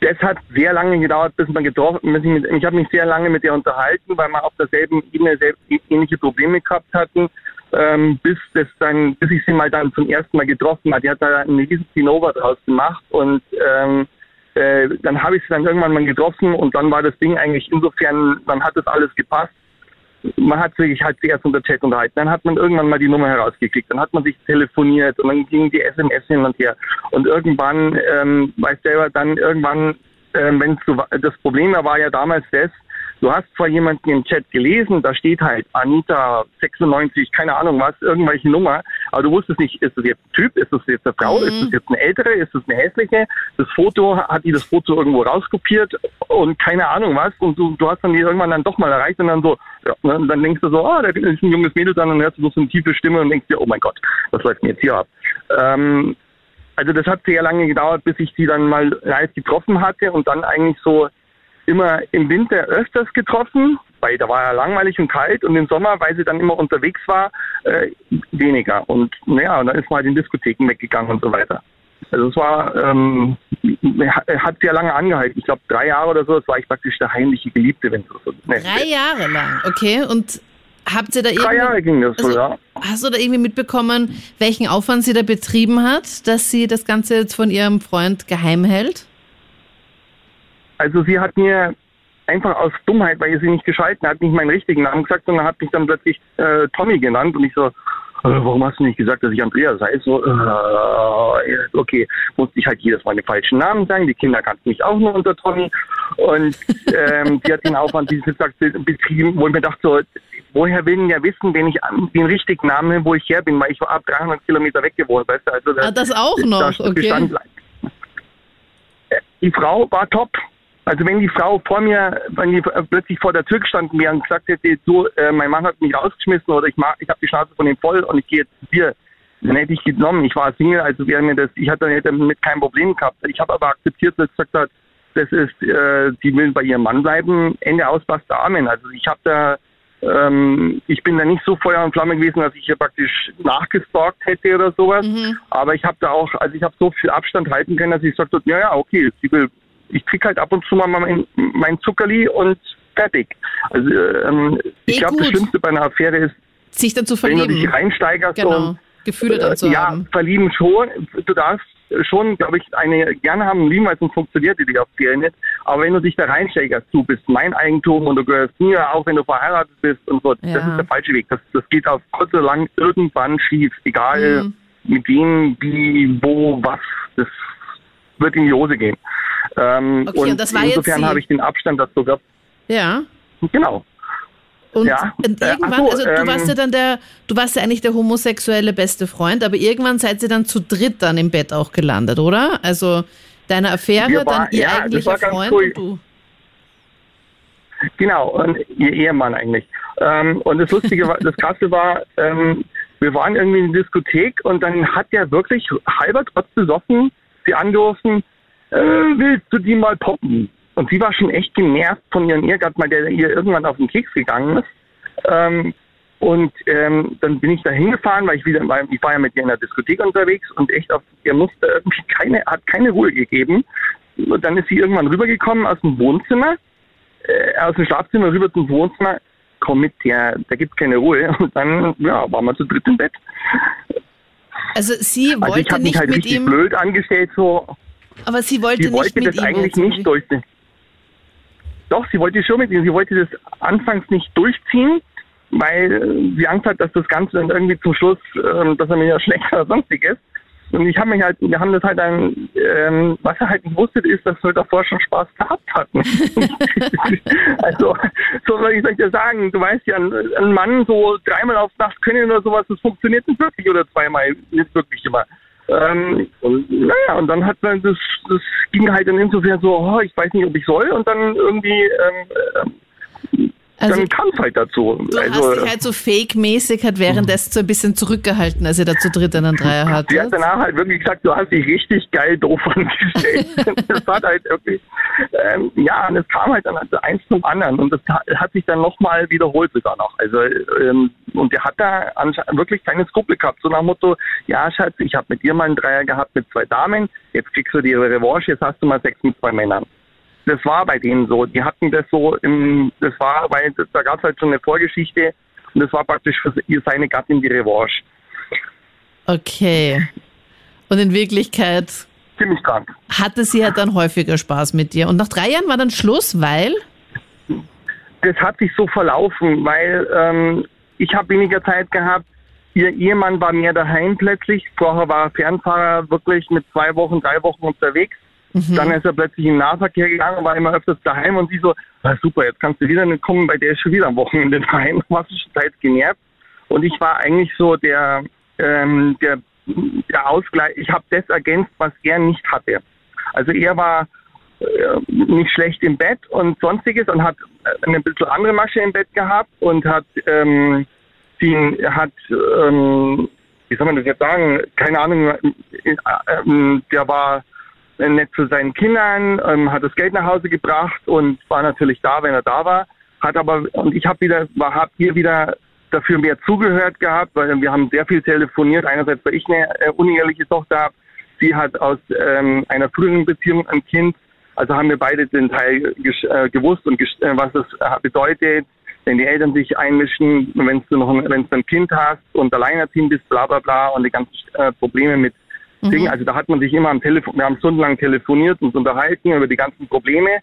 Das hat sehr lange gedauert, bis man getroffen bis ich, mit- ich habe mich sehr lange mit ihr unterhalten, weil wir auf derselben Ebene selbst ähnliche Probleme gehabt hatten, ähm, bis das dann, bis ich sie mal dann zum ersten Mal getroffen habe. Die hat da einen riesen Zinnober draus gemacht und ähm, äh, dann habe ich sie dann irgendwann mal getroffen und dann war das Ding eigentlich insofern, dann hat das alles gepasst. Man hat sich halt zuerst unter Chat unterhalten, dann hat man irgendwann mal die Nummer herausgekriegt, dann hat man sich telefoniert und dann ging die SMS hin und her. Und irgendwann, ähm, weiß selber, dann irgendwann, ähm, wenn das Problem war ja damals das, du hast zwar jemanden im Chat gelesen, da steht halt Anita 96, keine Ahnung was, irgendwelche Nummer, aber du wusstest nicht, ist das jetzt ein Typ, ist das jetzt eine Frau, ist das jetzt eine ältere, ist das eine hässliche? Das Foto, hat die das Foto irgendwo rauskopiert und keine Ahnung was und du, du hast dann die irgendwann dann doch mal erreicht und dann so, ja, ne, und dann denkst du so, ah, da ist ein junges Mädel dann und hörst du so eine tiefe Stimme und denkst dir, oh mein Gott, was läuft denn jetzt hier ab? Ähm, also das hat sehr lange gedauert, bis ich sie dann mal live getroffen hatte und dann eigentlich so immer im Winter öfters getroffen, weil da war ja langweilig und kalt und im Sommer, weil sie dann immer unterwegs war, äh, weniger. Und naja, und dann ist man halt in Diskotheken weggegangen und so weiter. Also es war, ähm, hat sehr lange angehalten. Ich glaube drei Jahre oder so, das war ich praktisch der heimliche Geliebte, wenn du so nennst. Drei Jahre lang, okay. Und habt ihr da Drei Jahre irgendwie, ging das so, also, ja. hast du da irgendwie mitbekommen, welchen Aufwand sie da betrieben hat, dass sie das Ganze jetzt von ihrem Freund geheim hält? Also sie hat mir einfach aus Dummheit, weil ihr sie nicht geschalten hat, nicht meinen richtigen Namen gesagt, sondern hat mich dann plötzlich äh, Tommy genannt und ich so, äh, warum hast du nicht gesagt, dass ich Andreas heiße? So, äh, okay, musste ich halt jedes Mal den falschen Namen sagen. Die Kinder kannten mich auch nur unter Tommy. Und ähm, die hat den Aufwand, gesagt, be- betrieben, wo ich mir dachte, so, woher will denn ja wissen, wenn ich den richtigen Namen, wo ich her bin, weil ich war ab 300 Kilometer weg gewohnt, weißt du? Also, Ah, das auch noch, da okay. bestand- die Frau war top. Also wenn die Frau vor mir, wenn die plötzlich vor der Tür gestanden wäre und gesagt hätte, so, äh, mein Mann hat mich rausgeschmissen oder ich mag, ich habe die Schnauze von ihm voll und ich gehe jetzt zu dir, dann hätte ich genommen. Ich war Single, also wäre mir das, ich hatte damit kein Problem gehabt. Ich habe aber akzeptiert, dass sie gesagt hat, das ist, äh, die will bei ihrem Mann bleiben. Ende aus, basta, Amen. Also ich habe da, ähm, ich bin da nicht so Feuer und Flamme gewesen, dass ich hier praktisch nachgestalkt hätte oder sowas. Aber ich habe da auch, also ich habe so viel Abstand halten können, dass ich gesagt habe, ja, ja, okay, sie will, ich krieg halt ab und zu mal mein, mein Zuckerli und fertig. Also ähm, ich Eh glaube, das. Schlimmste bei einer Affäre ist, Sich dann zu wenn du dich verlieben. reinsteigerst Genau. und Gefühle dann zu ja, haben. verlieben schon. Du darfst schon, glaube ich, eine gerne haben lieben, weil sonst funktioniert die Affäre nicht. Aber wenn du dich da reinsteigerst, du bist mein Eigentum und du gehörst mir, auch wenn du verheiratet bist und so, das Ja. ist der falsche Weg. Das, das geht auf kurz oder lang irgendwann schief, egal Mhm. mit wem, wie, wo, was. Das wird in die Hose gehen. Ähm, Okay, und und das war insofern habe ich den Abstand dazu gehabt. Ja. Genau. Und, Ja, äh, irgendwann, so, also du ähm, warst ja dann der, du warst ja eigentlich der homosexuelle beste Freund, aber irgendwann seid ihr dann zu dritt dann im Bett auch gelandet, oder? Also deine Affäre, Wir dann war- ihr ja, eigentlicher war Freund cool. und du. Genau, und ihr Ehemann eigentlich. Ähm, und das Lustige war, das Krasse war, ähm, wir waren irgendwie in der Diskothek und dann hat der wirklich halber trotz besoffen sie angerufen, äh, willst du die mal poppen? Und sie war schon echt genervt von ihrem Ehegatten, weil der ihr irgendwann auf den Keks gegangen ist. Ähm, Und ähm, dann bin ich da hingefahren, weil ich wieder, weil ich war ja mit ihr in der Diskothek unterwegs und echt auf, ihr musste irgendwie keine, hat keine Ruhe gegeben. Und dann ist sie irgendwann rübergekommen aus dem Wohnzimmer, äh, aus dem Schlafzimmer rüber zum Wohnzimmer. Komm mit, der, da gibt's keine Ruhe. Und dann, ja, waren wir zu dritt im Bett. Also sie wollte Also ich habe mich nicht halt mit richtig ihm, blöd angestellt, so. Aber sie wollte Sie wollte das eigentlich nicht durchziehen. Doch, sie wollte schon mit ihm. Sie wollte das anfangs nicht durchziehen, weil sie Angst hat, dass das Ganze dann irgendwie zum Schluss, ähm, dass er mir ja schlecht oder sonstiges. Und ich habe mich halt, wir haben das halt dann, ähm, was er halt nicht wusste, ist, dass wir davor schon Spaß gehabt hatten. also, so soll ich dir sagen, du weißt ja, ein, ein Mann so dreimal auf Nacht können oder sowas, das funktioniert nicht wirklich oder zweimal, nicht wirklich immer. Ähm, und naja, und dann hat man das, das ging halt dann insofern so, oh, ich weiß nicht, ob ich soll, und dann irgendwie, ähm, Also, dann kam es halt dazu. Du also, hast dich halt so fake-mäßig halt währenddessen so ein bisschen zurückgehalten, als ihr da zu dritt einen Dreier Sie hattet. hat danach halt wirklich gesagt, du hast dich richtig geil doof angestellt. das war halt wirklich, ähm, ja, und es kam halt dann also eins zum anderen und das ha- hat sich dann nochmal wiederholt sogar noch. Also, ähm, und der hat da wirklich keine Skrupel gehabt. So nach dem Motto, ja Schatz, ich habe mit dir mal einen Dreier gehabt mit zwei Damen, jetzt kriegst du die Revanche, jetzt hast du mal Sex mit zwei Männern. Das war bei denen so. Die hatten das so im, das war, weil das, da gab es halt schon eine Vorgeschichte und das war praktisch für seine Gattin die Revanche. Okay. Und in Wirklichkeit Ziemlich krank. hatte sie halt dann häufiger Spaß mit dir. Und nach drei Jahren war dann Schluss, weil? das hat sich so verlaufen, weil ähm, ich habe weniger Zeit gehabt. Ihr Ehemann war mehr daheim plötzlich. Vorher war er Fernfahrer wirklich mit zwei Wochen, drei Wochen unterwegs. Dann ist er plötzlich im Nahverkehr gegangen, war immer öfters daheim und sie so, ah, super, jetzt kannst du wieder nicht kommen, weil der ist schon wieder am Wochenende daheim. War schon Zeit genervt. Und ich war eigentlich so der, ähm, der, der Ausgleich. Ich habe das ergänzt, was er nicht hatte. Also er war äh, nicht schlecht im Bett und sonstiges und hat eine bisschen andere Masche im Bett gehabt und hat ähm, sie hat ähm, wie soll man das jetzt sagen keine Ahnung äh, ähm, der war nett zu seinen Kindern ähm, hat das Geld nach Hause gebracht und war natürlich da wenn er da war. Hat aber und ich habe wieder hab ihr wieder dafür mehr zugehört gehabt weil wir haben sehr viel telefoniert. Einerseits weil ich eine äh, uneheliche Tochter habe sie hat aus ähm, einer früheren Beziehung ein Kind. Also haben wir beide den Teil äh, gewusst und äh, was es äh, bedeutet, wenn die Eltern sich einmischen, wenn du noch ein, wenn du ein Kind hast und alleinerziehend bist, bla bla bla und die ganzen äh, Probleme mit Dingen. Also da hat man sich immer am Telefon, wir haben stundenlang telefoniert und uns unterhalten über die ganzen Probleme.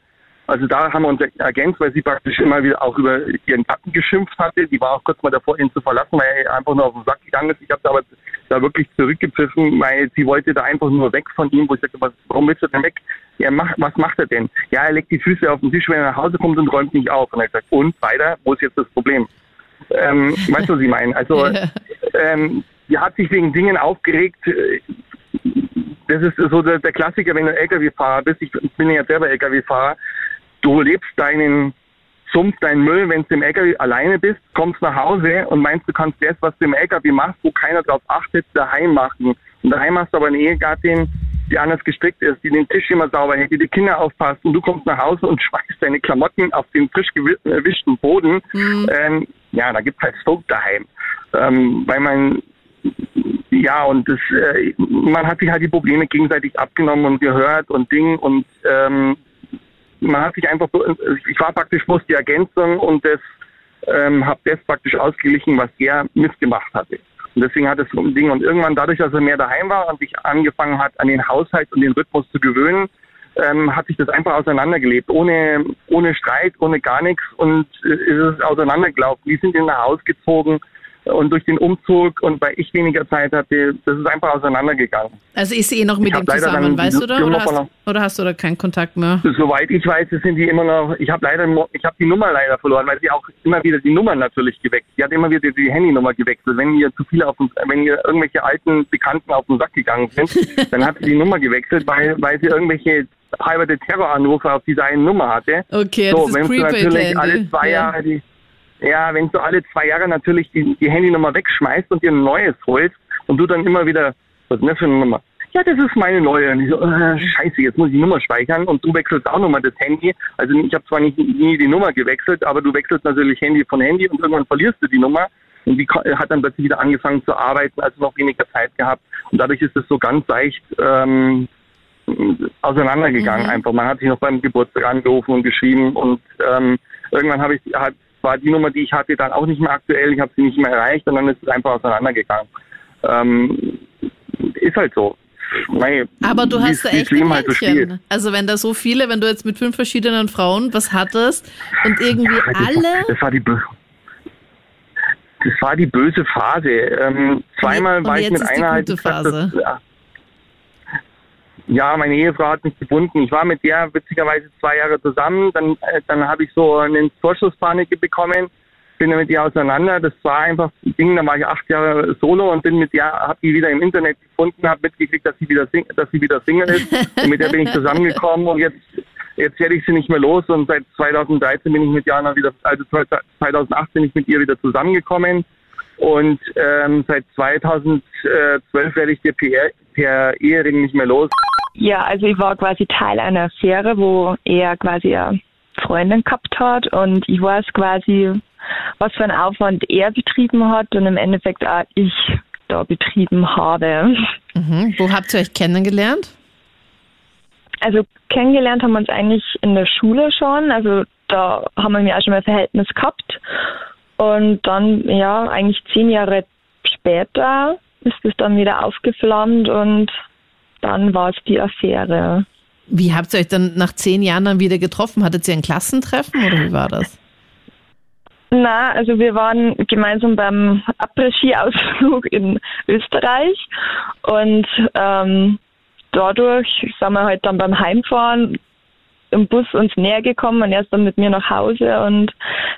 Also da haben wir uns ergänzt, weil sie praktisch immer wieder auch über ihren Gatten geschimpft hatte. Die war auch kurz mal davor, ihn zu verlassen, weil er einfach nur auf den Sack gegangen ist. Ich habe aber da wirklich zurückgepfiffen, weil sie wollte da einfach nur weg von ihm, wo ich sagte, was, warum willst du denn weg? Ja, mach, was macht er denn? Ja, er legt die Füße auf den Tisch, wenn er nach Hause kommt und räumt nicht auf. Und er hat gesagt, und weiter, wo ist jetzt das Problem? Ähm, weißt du, was ich meine? Also, ähm, die hat sich wegen Dingen aufgeregt. Das ist so der, der Klassiker, wenn du LKW-Fahrer bist. Ich bin ja selber LKW-Fahrer. Du lebst deinen Sumpf, deinen Müll, wenn du im LKW alleine bist, kommst nach Hause und meinst, du kannst das, was du im LKW machst, wo keiner drauf achtet, daheim machen. Und daheim hast du aber eine Ehegattin, die anders gestrickt ist, die den Tisch immer sauber hält, die die Kinder aufpasst und du kommst nach Hause und schmeißt deine Klamotten auf den frisch gewi- gewischten Boden. Ähm, ja, da gibt's halt Stunk daheim. Ähm, weil man ja, und das, äh, man hat sich halt die Probleme gegenseitig abgenommen und gehört und Ding und ähm, man hat sich einfach, ich war praktisch bloß die Ergänzung und das ähm, habe das praktisch ausgeglichen, was er missgemacht hatte. Und deswegen hat es so ein Ding und irgendwann dadurch, dass er mehr daheim war und sich angefangen hat, an den Haushalt und den Rhythmus zu gewöhnen, ähm, hat sich das einfach auseinandergelebt, ohne, ohne Streit, ohne gar nichts und äh, ist es auseinandergelaufen. Die sind in ein Haus gezogen und durch den Umzug und weil ich weniger Zeit hatte, das ist einfach auseinandergegangen. Also ist sie eh noch mit ihm zusammen, weißt du da? Oder hast, oder hast du da keinen Kontakt mehr? Soweit ich weiß, sind die immer noch. Ich habe leider, ich habe die Nummer leider verloren, weil sie auch immer wieder die Nummer natürlich gewechselt. Sie hat immer wieder die Handynummer gewechselt. Wenn ihr zu viele auf, wenn ihr irgendwelche alten Bekannten auf den Sack gegangen sind, dann hat sie die Nummer gewechselt, weil weil sie irgendwelche halberte Terroranrufe auf dieser einen Nummer hatte. Okay, so, das ist wenn du natürlich alle zwei ja. Jahre die, ja, wenn du alle zwei Jahre natürlich die, die Handynummer wegschmeißt und dir ein neues holst und du dann immer wieder, was ist denn das für eine Nummer? Ja, das ist meine neue. Und ich so, äh, scheiße, jetzt muss ich die Nummer speichern und du wechselst auch nochmal das Handy. Also ich habe zwar nicht, nie die Nummer gewechselt, aber du wechselst natürlich Handy von Handy und irgendwann verlierst du die Nummer. und die hat dann plötzlich wieder angefangen zu arbeiten, also noch weniger Zeit gehabt. Und dadurch ist es so ganz leicht ähm, auseinandergegangen mhm. einfach. Man hat sich noch beim Geburtstag angerufen und geschrieben und ähm, irgendwann habe ich hat, war die Nummer, die ich hatte, dann auch nicht mehr aktuell. Ich habe sie nicht mehr erreicht und dann ist es einfach auseinandergegangen. Ähm, ist halt so. Nein, Aber du hast da echt ein halt so Also wenn da so viele, wenn du jetzt mit fünf verschiedenen Frauen was hattest und irgendwie ja, das alle... War, das war die das war die böse Phase. Ähm, zweimal war ich mit einer halt gesagt, dass, ja, ja, meine Ehefrau hat mich gebunden. Ich war mit der witzigerweise zwei Jahre zusammen. Dann, äh, dann habe ich so eine Torschusspanik bekommen bin mit ihr auseinander. Das war einfach ein Ding, da war ich acht Jahre solo und bin mit ihr, habe die wieder im Internet gefunden, habe mitgekriegt, dass sie wieder sing, dass sie wieder Single ist. Und mit der bin ich zusammengekommen und jetzt jetzt werde ich sie nicht mehr los und seit 2013 bin ich mit Jana wieder, also 2008 bin ich mit ihr wieder zusammengekommen und ähm, seit 2012 werde ich dir per, per Ehering nicht mehr los. Ja, also ich war quasi Teil einer Affäre, wo er quasi eine Freundin gehabt hat und ich weiß quasi, was für einen Aufwand er betrieben hat und im Endeffekt auch ich da betrieben habe. Mhm. Wo habt ihr euch kennengelernt? Also kennengelernt haben wir uns eigentlich in der Schule schon. Also da haben wir ja schon mal ein Verhältnis gehabt. Und dann, ja, eigentlich zehn Jahre später ist es dann wieder aufgeflammt und dann war es die Affäre. Wie habt ihr euch dann nach zehn Jahren dann wieder getroffen? Hattet ihr ein Klassentreffen oder wie war das? Na, also wir waren gemeinsam beim Après-Ski-Ausflug in Österreich und ähm, dadurch sind wir halt dann beim Heimfahren im Bus uns näher gekommen und er ist dann mit mir nach Hause und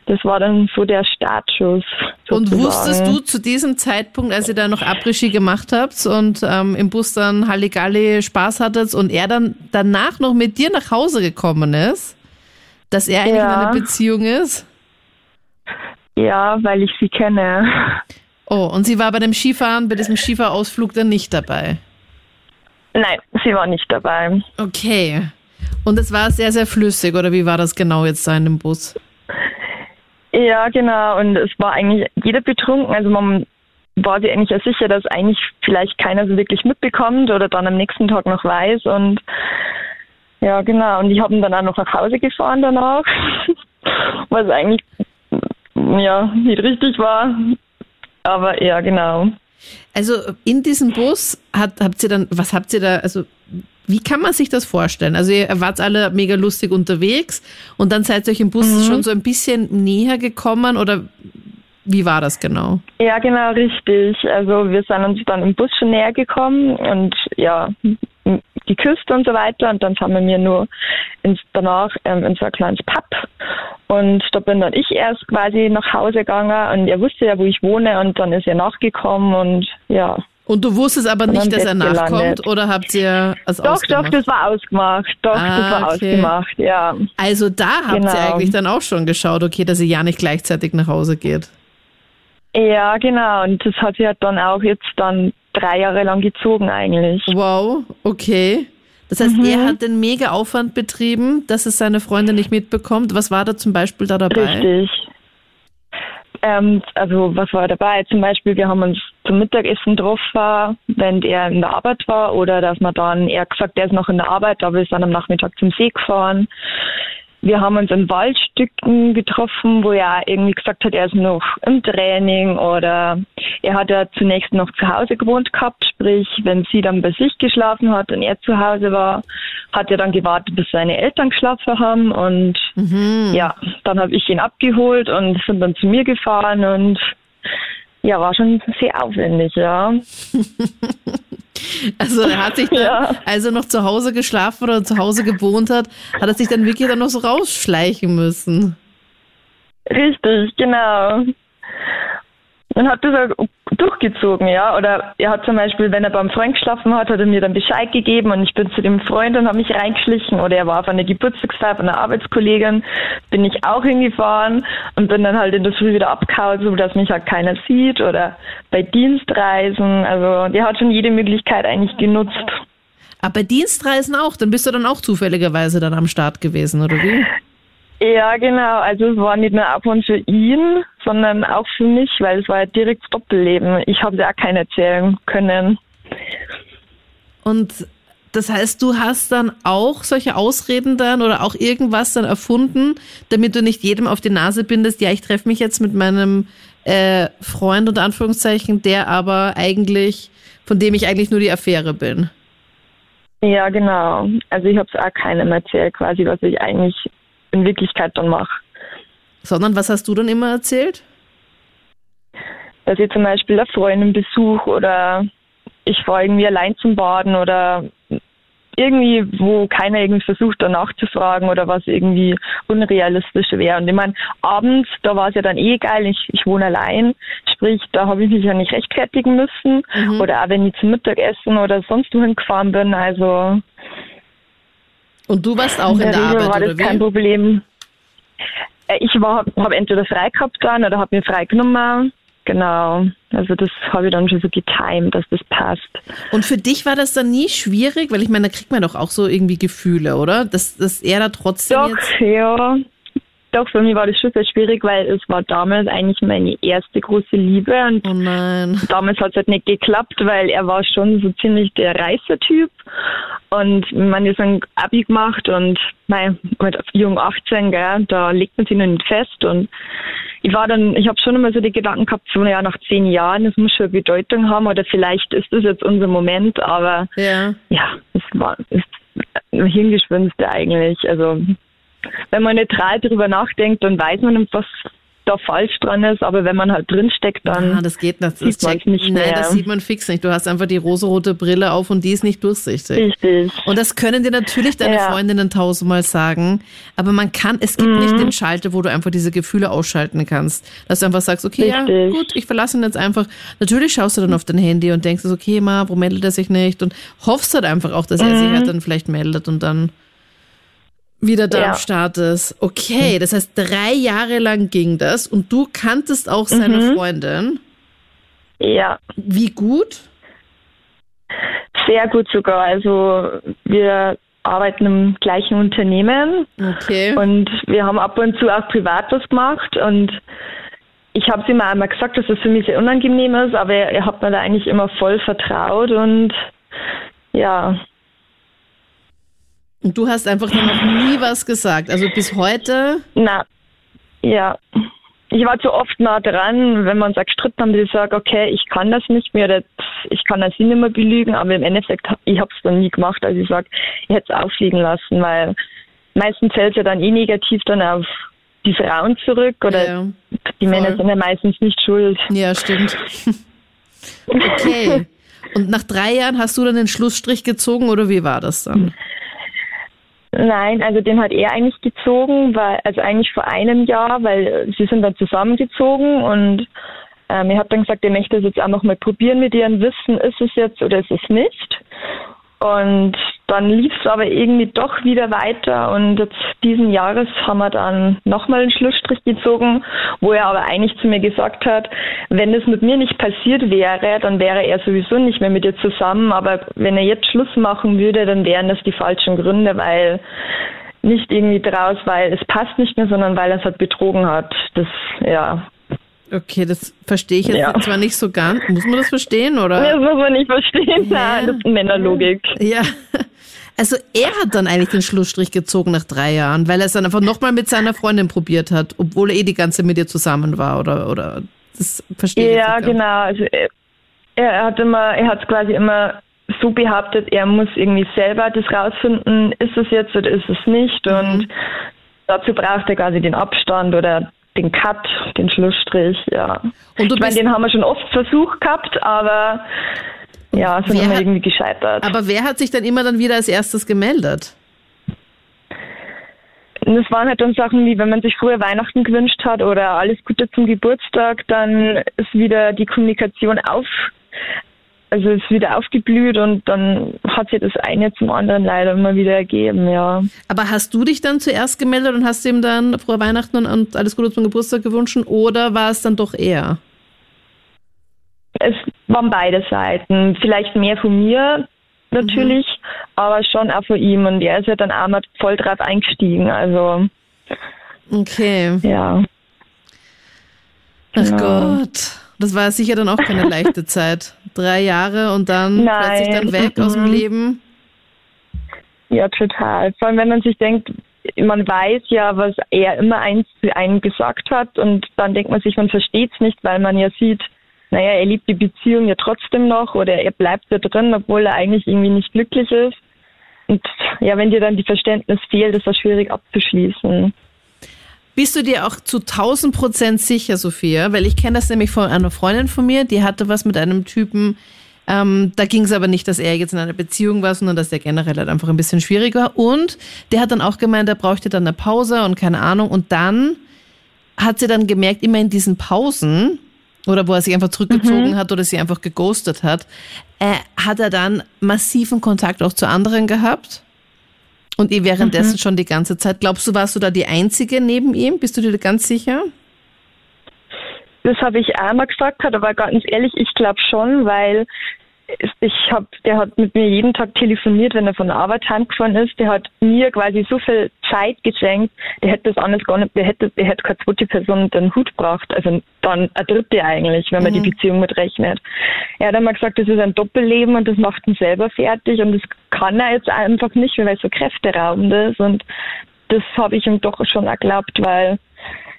das war dann so der Startschuss. Sozusagen. Und wusstest du zu diesem Zeitpunkt, als ihr da noch Après-Ski gemacht habt und ähm, im Bus dann Halligalli Spaß hattet und er dann danach noch mit dir nach Hause gekommen ist, dass er eigentlich ja. in einer Beziehung ist? Ja, weil ich sie kenne. Oh, und sie war bei dem Skifahren, bei diesem Skifahrausflug dann nicht dabei? Nein, sie war nicht dabei. Okay. Und es war sehr, sehr flüssig, oder wie war das genau jetzt da in dem Bus? Ja, genau. Und es war eigentlich jeder betrunken. Also man war sich eigentlich ja sicher, dass eigentlich vielleicht keiner so wirklich mitbekommt oder dann am nächsten Tag noch weiß. Und ja, genau. Und ich habe ihn dann auch noch nach Hause gefahren danach, was eigentlich ja, nicht richtig war. Aber ja, genau. Also in diesem Bus hat, habt ihr dann, was habt ihr da, also wie kann man sich das vorstellen? Also ihr wart alle mega lustig unterwegs und dann seid ihr euch im Bus mhm. schon so ein bisschen näher gekommen oder wie war das genau? Ja, genau, richtig. Also wir sind uns dann im Bus schon näher gekommen und ja, geküsst und so weiter. Und dann sind wir mir nur ins, danach ähm, in so ein kleines Pub. Und da bin dann ich erst quasi nach Hause gegangen und er wusste ja, wo ich wohne und dann ist er nachgekommen und ja. Und du wusstest aber nicht, dass er nachkommt gelandet. oder habt ihr es Doch, ausgemacht? doch, das war ausgemacht. Doch, ah, das war okay. ausgemacht, ja. Also da habt genau. ihr eigentlich dann auch schon geschaut, okay, dass ihr ja nicht gleichzeitig nach Hause geht. Ja, genau. Und das hat sich halt dann auch jetzt dann drei Jahre lang gezogen eigentlich. Wow, okay. Das heißt, mhm. er hat den mega Aufwand betrieben, dass es seine Freundin nicht mitbekommt. Was war da zum Beispiel da dabei? Richtig. Ähm, also was war dabei? Zum Beispiel, wir haben uns zum Mittagessen getroffen, wenn er in der Arbeit war oder dass man dann, er gesagt, er ist noch in der Arbeit, aber wir sind am Nachmittag zum See gefahren. Wir haben uns in Waldstücken getroffen, wo er irgendwie gesagt hat, er ist noch im Training oder er hat ja zunächst noch zu Hause gewohnt gehabt, sprich, wenn sie dann bei sich geschlafen hat und er zu Hause war, hat er dann gewartet, bis seine Eltern geschlafen haben und mhm. ja, dann habe ich ihn abgeholt und sind dann zu mir gefahren und ja, war schon sehr aufwendig, ja. Also er hat sich dann, ja. als er noch zu Hause geschlafen oder zu Hause gewohnt hat, hat er sich dann wirklich dann noch so rausschleichen müssen. Richtig, genau. Und hat das auch durchgezogen, ja. Oder er hat zum Beispiel, wenn er beim Freund geschlafen hat, hat er mir dann Bescheid gegeben und ich bin zu dem Freund und habe mich reingeschlichen. Oder er war auf einer Geburtstagsfeier von einer Arbeitskollegin, bin ich auch hingefahren und bin dann halt in der Früh wieder abgehauen, so dass mich halt keiner sieht. Oder bei Dienstreisen. Also der hat schon jede Möglichkeit eigentlich genutzt. Aber bei Dienstreisen auch? Dann bist du dann auch zufälligerweise dann am Start gewesen, oder wie? Ja, genau. Also es war nicht nur Abhorn für ihn, sondern auch für mich, weil es war ja direkt Doppelleben. Ich habe ja auch keinen erzählen können. Und das heißt, du hast dann auch solche Ausreden dann oder auch irgendwas dann erfunden, damit du nicht jedem auf die Nase bindest, ja, ich treffe mich jetzt mit meinem äh, Freund unter Anführungszeichen, der aber eigentlich, von dem ich eigentlich nur die Affäre bin. Ja, genau. Also ich habe es auch keinem erzählt, quasi, was ich eigentlich in Wirklichkeit dann mache. Sondern was hast du dann immer erzählt? Dass ich zum Beispiel eine Freundin besuche oder ich fahre irgendwie allein zum Baden oder irgendwie, wo keiner irgendwie versucht, danach zu fragen oder was irgendwie unrealistisch wäre. Und ich meine, abends, da war es ja dann eh geil, ich, ich wohne allein, sprich, da habe ich mich ja nicht rechtfertigen müssen. Mhm. Oder auch wenn ich zum Mittagessen oder sonst wohin gefahren bin, also. Und du warst auch in der, der Arbeit, war das oder wie? kein Problem. Äh, Ich habe entweder frei gehabt dann oder habe mir frei genommen. Genau. Also das habe ich dann schon so getimt, dass das passt. Und für dich war das dann nie schwierig, weil ich meine, da kriegt man doch auch so irgendwie Gefühle, oder? Dass, dass er da trotzdem Doch, jetzt. ja. Doch, für mich war das schon sehr schwierig, weil es war damals eigentlich meine erste große Liebe und Oh nein. damals hat es halt nicht geklappt, weil er war schon so ziemlich der Reißer-Typ und man ist ein Abi gemacht und mein, mit jung 18, gell, da legt man sich noch nicht fest und ich war dann, ich habe schon immer so die Gedanken gehabt, so ja nach zehn Jahren, das muss schon eine Bedeutung haben oder vielleicht ist das jetzt unser Moment, aber Ja. ja, es war es Hirngespinste eigentlich. Also wenn man neutral darüber nachdenkt, dann weiß man was da falsch dran ist, aber wenn man halt drinsteckt, dann Ah, das geht nicht. Das sieht checkt- nicht Nein, mehr. das sieht man fix nicht. Du hast einfach die rosarote Brille auf und die ist nicht durchsichtig. richtig. Und das können dir natürlich deine Ja. Freundinnen tausendmal sagen, aber man kann, es gibt Mhm. nicht den Schalter, wo du einfach diese Gefühle ausschalten kannst. Dass du einfach sagst, okay, ja, Richtig. gut, ich verlasse ihn jetzt einfach. Natürlich schaust du dann auf dein Handy und denkst, okay, ma, wo meldet er sich nicht? Und hoffst halt einfach auch, dass er sich halt dann vielleicht meldet und dann wieder da. Ja. am Start ist. Okay, das heißt, drei Jahre lang ging das und du kanntest auch seine Mhm. Freundin. Ja, Wie gut? sehr gut sogar. Also wir arbeiten im gleichen Unternehmen Okay. und wir haben ab und zu auch privat was gemacht und ich habe es ihm einmal gesagt, dass das für mich sehr unangenehm ist, aber er, er hat mir da eigentlich immer voll vertraut und ja, Und du hast einfach dann noch nie was gesagt. Also bis heute. na, ja. Ich war zu oft nah dran, wenn wir uns auch gestritten haben, dass ich sage, okay, ich kann das nicht mehr, ich kann das nicht mehr belügen, aber im Endeffekt, ich habe es dann nie gemacht, also ich sage, ich hätte es auffliegen lassen, weil meistens fällt es ja dann eh negativ dann auf die Frauen zurück oder Ja, die Männer voll. sind ja meistens nicht schuld. ja, stimmt. Okay. Und nach drei Jahren hast du dann den Schlussstrich gezogen oder wie war das dann? Nein, also den hat er eigentlich gezogen, weil, also eigentlich vor einem Jahr, weil sie sind dann zusammengezogen und ähm, er hat dann gesagt, er möchte es jetzt einfach mal probieren mit ihren Wissen, ist es jetzt oder ist es nicht. Und dann lief es aber irgendwie doch wieder weiter und jetzt diesen Jahres haben wir dann nochmal einen Schlussstrich gezogen, wo er aber eigentlich zu mir gesagt hat, wenn das mit mir nicht passiert wäre, dann wäre er sowieso nicht mehr mit ihr zusammen, aber wenn er jetzt Schluss machen würde, dann wären das die falschen Gründe, weil nicht irgendwie draus, weil es passt nicht mehr, sondern weil er es halt betrogen hat. Das, ja. Okay, das verstehe ich jetzt Ja. zwar nicht so ganz. Muss man das verstehen Das oder? muss man nicht verstehen. Ja. Nein, das ist Männerlogik. Ja. Also er hat dann eigentlich den Schlussstrich gezogen nach drei Jahren, weil er es dann einfach nochmal mit seiner Freundin probiert hat, obwohl er eh die ganze mit ihr zusammen war oder oder das verstehe ich Ja, genau. Also er, er hat immer, er hat quasi immer so behauptet, er muss irgendwie selber das rausfinden, ist es jetzt oder ist es nicht. Mhm. Und dazu braucht er quasi den Abstand oder den Cut, den Schlussstrich, ja. Ich meine, den haben wir schon oft versucht gehabt, aber ja, sind Wer immer hat- irgendwie gescheitert. aber wer hat sich dann immer dann wieder als erstes gemeldet? Und es waren halt dann Sachen wie, wenn man sich früher Weihnachten gewünscht hat oder alles Gute zum Geburtstag, dann ist wieder die Kommunikation auf, also ist wieder aufgeblüht und dann hat sich das eine zum anderen leider immer wieder ergeben, ja. Aber hast du dich dann zuerst gemeldet und hast ihm dann frohe Weihnachten und, alles Gute zum Geburtstag gewünscht oder war es dann doch er? Es waren beide Seiten. Vielleicht mehr von mir natürlich, aber schon auch von ihm. Und er ist ja dann auch mal voll drauf eingestiegen. Also Okay. Ja. Ach Genau. Gott. Das war sicher dann auch keine leichte Zeit. Drei Jahre und dann Nein. plötzlich dann weg aus dem Mhm. Leben. Ja, total. Vor allem, wenn man sich denkt, man weiß ja, was er immer eins zu einem gesagt hat und dann denkt man sich, man versteht es nicht, weil man ja sieht, naja, er liebt die Beziehung ja trotzdem noch oder er bleibt da drin, obwohl er eigentlich irgendwie nicht glücklich ist. Und ja, wenn dir dann die Verständnis fehlt, ist das schwierig abzuschließen. Bist du dir auch zu 1000 Prozent sicher, Sophia? Weil ich kenne das nämlich von einer Freundin von mir, die hatte was mit einem Typen. Ähm, da ging es aber nicht, dass er jetzt in einer Beziehung war, sondern dass der generell halt einfach ein bisschen schwierig war. Und der hat dann auch gemeint, er bräuchte dann eine Pause und keine Ahnung. Und dann hat sie dann gemerkt, immer in diesen Pausen, oder wo er sich einfach zurückgezogen hat oder sie einfach geghostet hat, äh, hat er dann massiven Kontakt auch zu anderen gehabt. Und ihr währenddessen schon die ganze Zeit. Glaubst du, warst du da die Einzige neben ihm? Bist du dir ganz sicher? Das habe ich einmal gesagt, aber ganz ehrlich, ich glaube schon, weil ich hab, der hat mit mir jeden Tag telefoniert, wenn er von der Arbeit heimgefahren ist. Der hat mir quasi so viel Zeit geschenkt. Der hätte das anders gar nicht, der hätte, der hätte keine zweite Person den Hut gebracht. Also dann eine dritte eigentlich, wenn man die Beziehung mitrechnet. Er hat einmal gesagt, das ist ein Doppelleben und das macht ihn selber fertig und das kann er jetzt einfach nicht, weil es so kräfteraubend ist und das habe ich ihm doch schon erglaubt, weil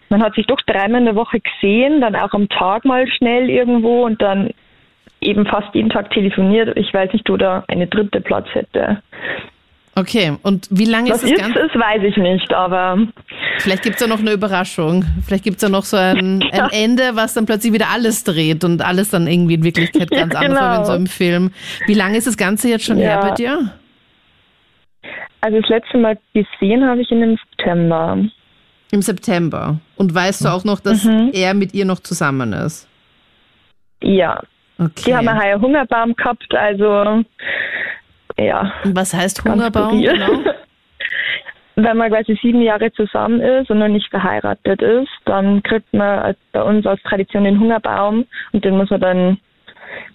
man hat sich doch dreimal in der Woche gesehen, dann auch am Tag mal schnell irgendwo und dann eben fast jeden Tag telefoniert. Ich weiß nicht, wo da eine dritte Platz hätte. Okay, und wie lange Was ist das Ganze? ist, weiß ich nicht, aber Vielleicht gibt's ja noch eine Überraschung. Vielleicht gibt's ja noch so ein, Ja. ein Ende, was dann plötzlich wieder alles dreht und alles dann irgendwie in Wirklichkeit Ja, ganz anders war in genau. so einem Film. Wie lange ist das Ganze jetzt schon her Ja. bei dir? also das letzte Mal gesehen habe ich ihn im September. Im September. Und weißt du auch noch, dass Mhm. er mit ihr noch zusammen ist? Ja. Okay. Die haben einen heuer Hungerbaum gehabt, also ja. Was heißt Hungerbaum genau? Wenn man quasi sieben Jahre zusammen ist und noch nicht verheiratet ist, dann kriegt man als- bei uns aus Tradition den Hungerbaum und den muss man dann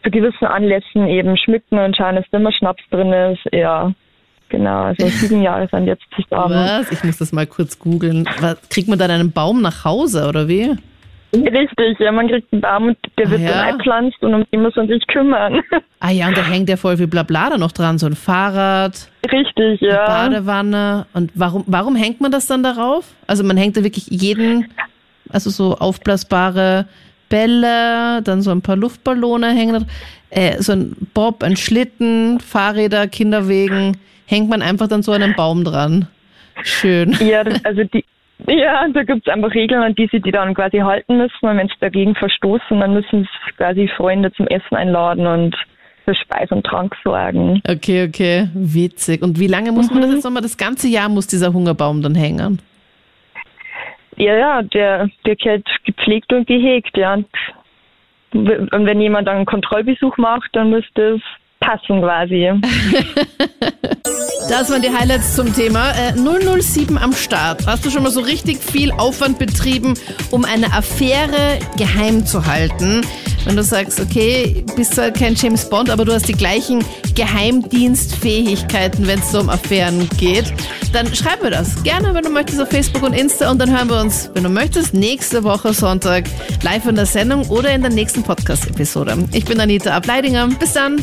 zu gewissen Anlässen eben schmücken und schauen, dass da immer Schnaps drin ist. Ja, genau. Also sieben Jahre sind jetzt zusammen. Was? Ich muss das mal kurz googeln. Kriegt man dann einen Baum nach Hause oder wie? Richtig, ja, man kriegt einen Baum und der wird Ah, ja. dann eingepflanzt und um den muss man sich kümmern. Ah ja, und da hängt ja voll viel Blabla da noch dran. So ein Fahrrad, Richtig, ja. Badewanne. Und warum, warum hängt man das dann darauf? Also man hängt da wirklich jeden, also so aufblasbare Bälle, dann so ein paar Luftballone hängen, äh, so ein Bob, ein Schlitten, Fahrräder, Kinderwegen, hängt man einfach dann so an einen Baum dran. Schön. Ja, also die, ja, da gibt es einfach Regeln, an die sie die dann quasi halten müssen. Und wenn sie dagegen verstoßen, dann müssen sie quasi Freunde zum Essen einladen und für Speis und Trank sorgen. Okay, okay, witzig. Und wie lange muss man das jetzt nochmal? Das ganze Jahr muss dieser Hungerbaum dann hängen. Ja, ja, der, der gehört gepflegt und gehegt, ja. Und wenn jemand dann einen Kontrollbesuch macht, dann müsste es passen quasi. Das waren die Highlights zum Thema. Äh, 007 am Start. Hast du schon mal so richtig viel Aufwand betrieben, um eine Affäre geheim zu halten? Wenn du sagst, okay, bist zwar kein James Bond, aber du hast die gleichen Geheimdienstfähigkeiten, wenn es so um Affären geht, dann schreib mir das. Gerne, wenn du möchtest, auf Facebook und Insta. Und dann hören wir uns, wenn du möchtest, nächste Woche Sonntag live in der Sendung oder in der nächsten Podcast-Episode. Ich bin Anita Ableidinger. Bis dann.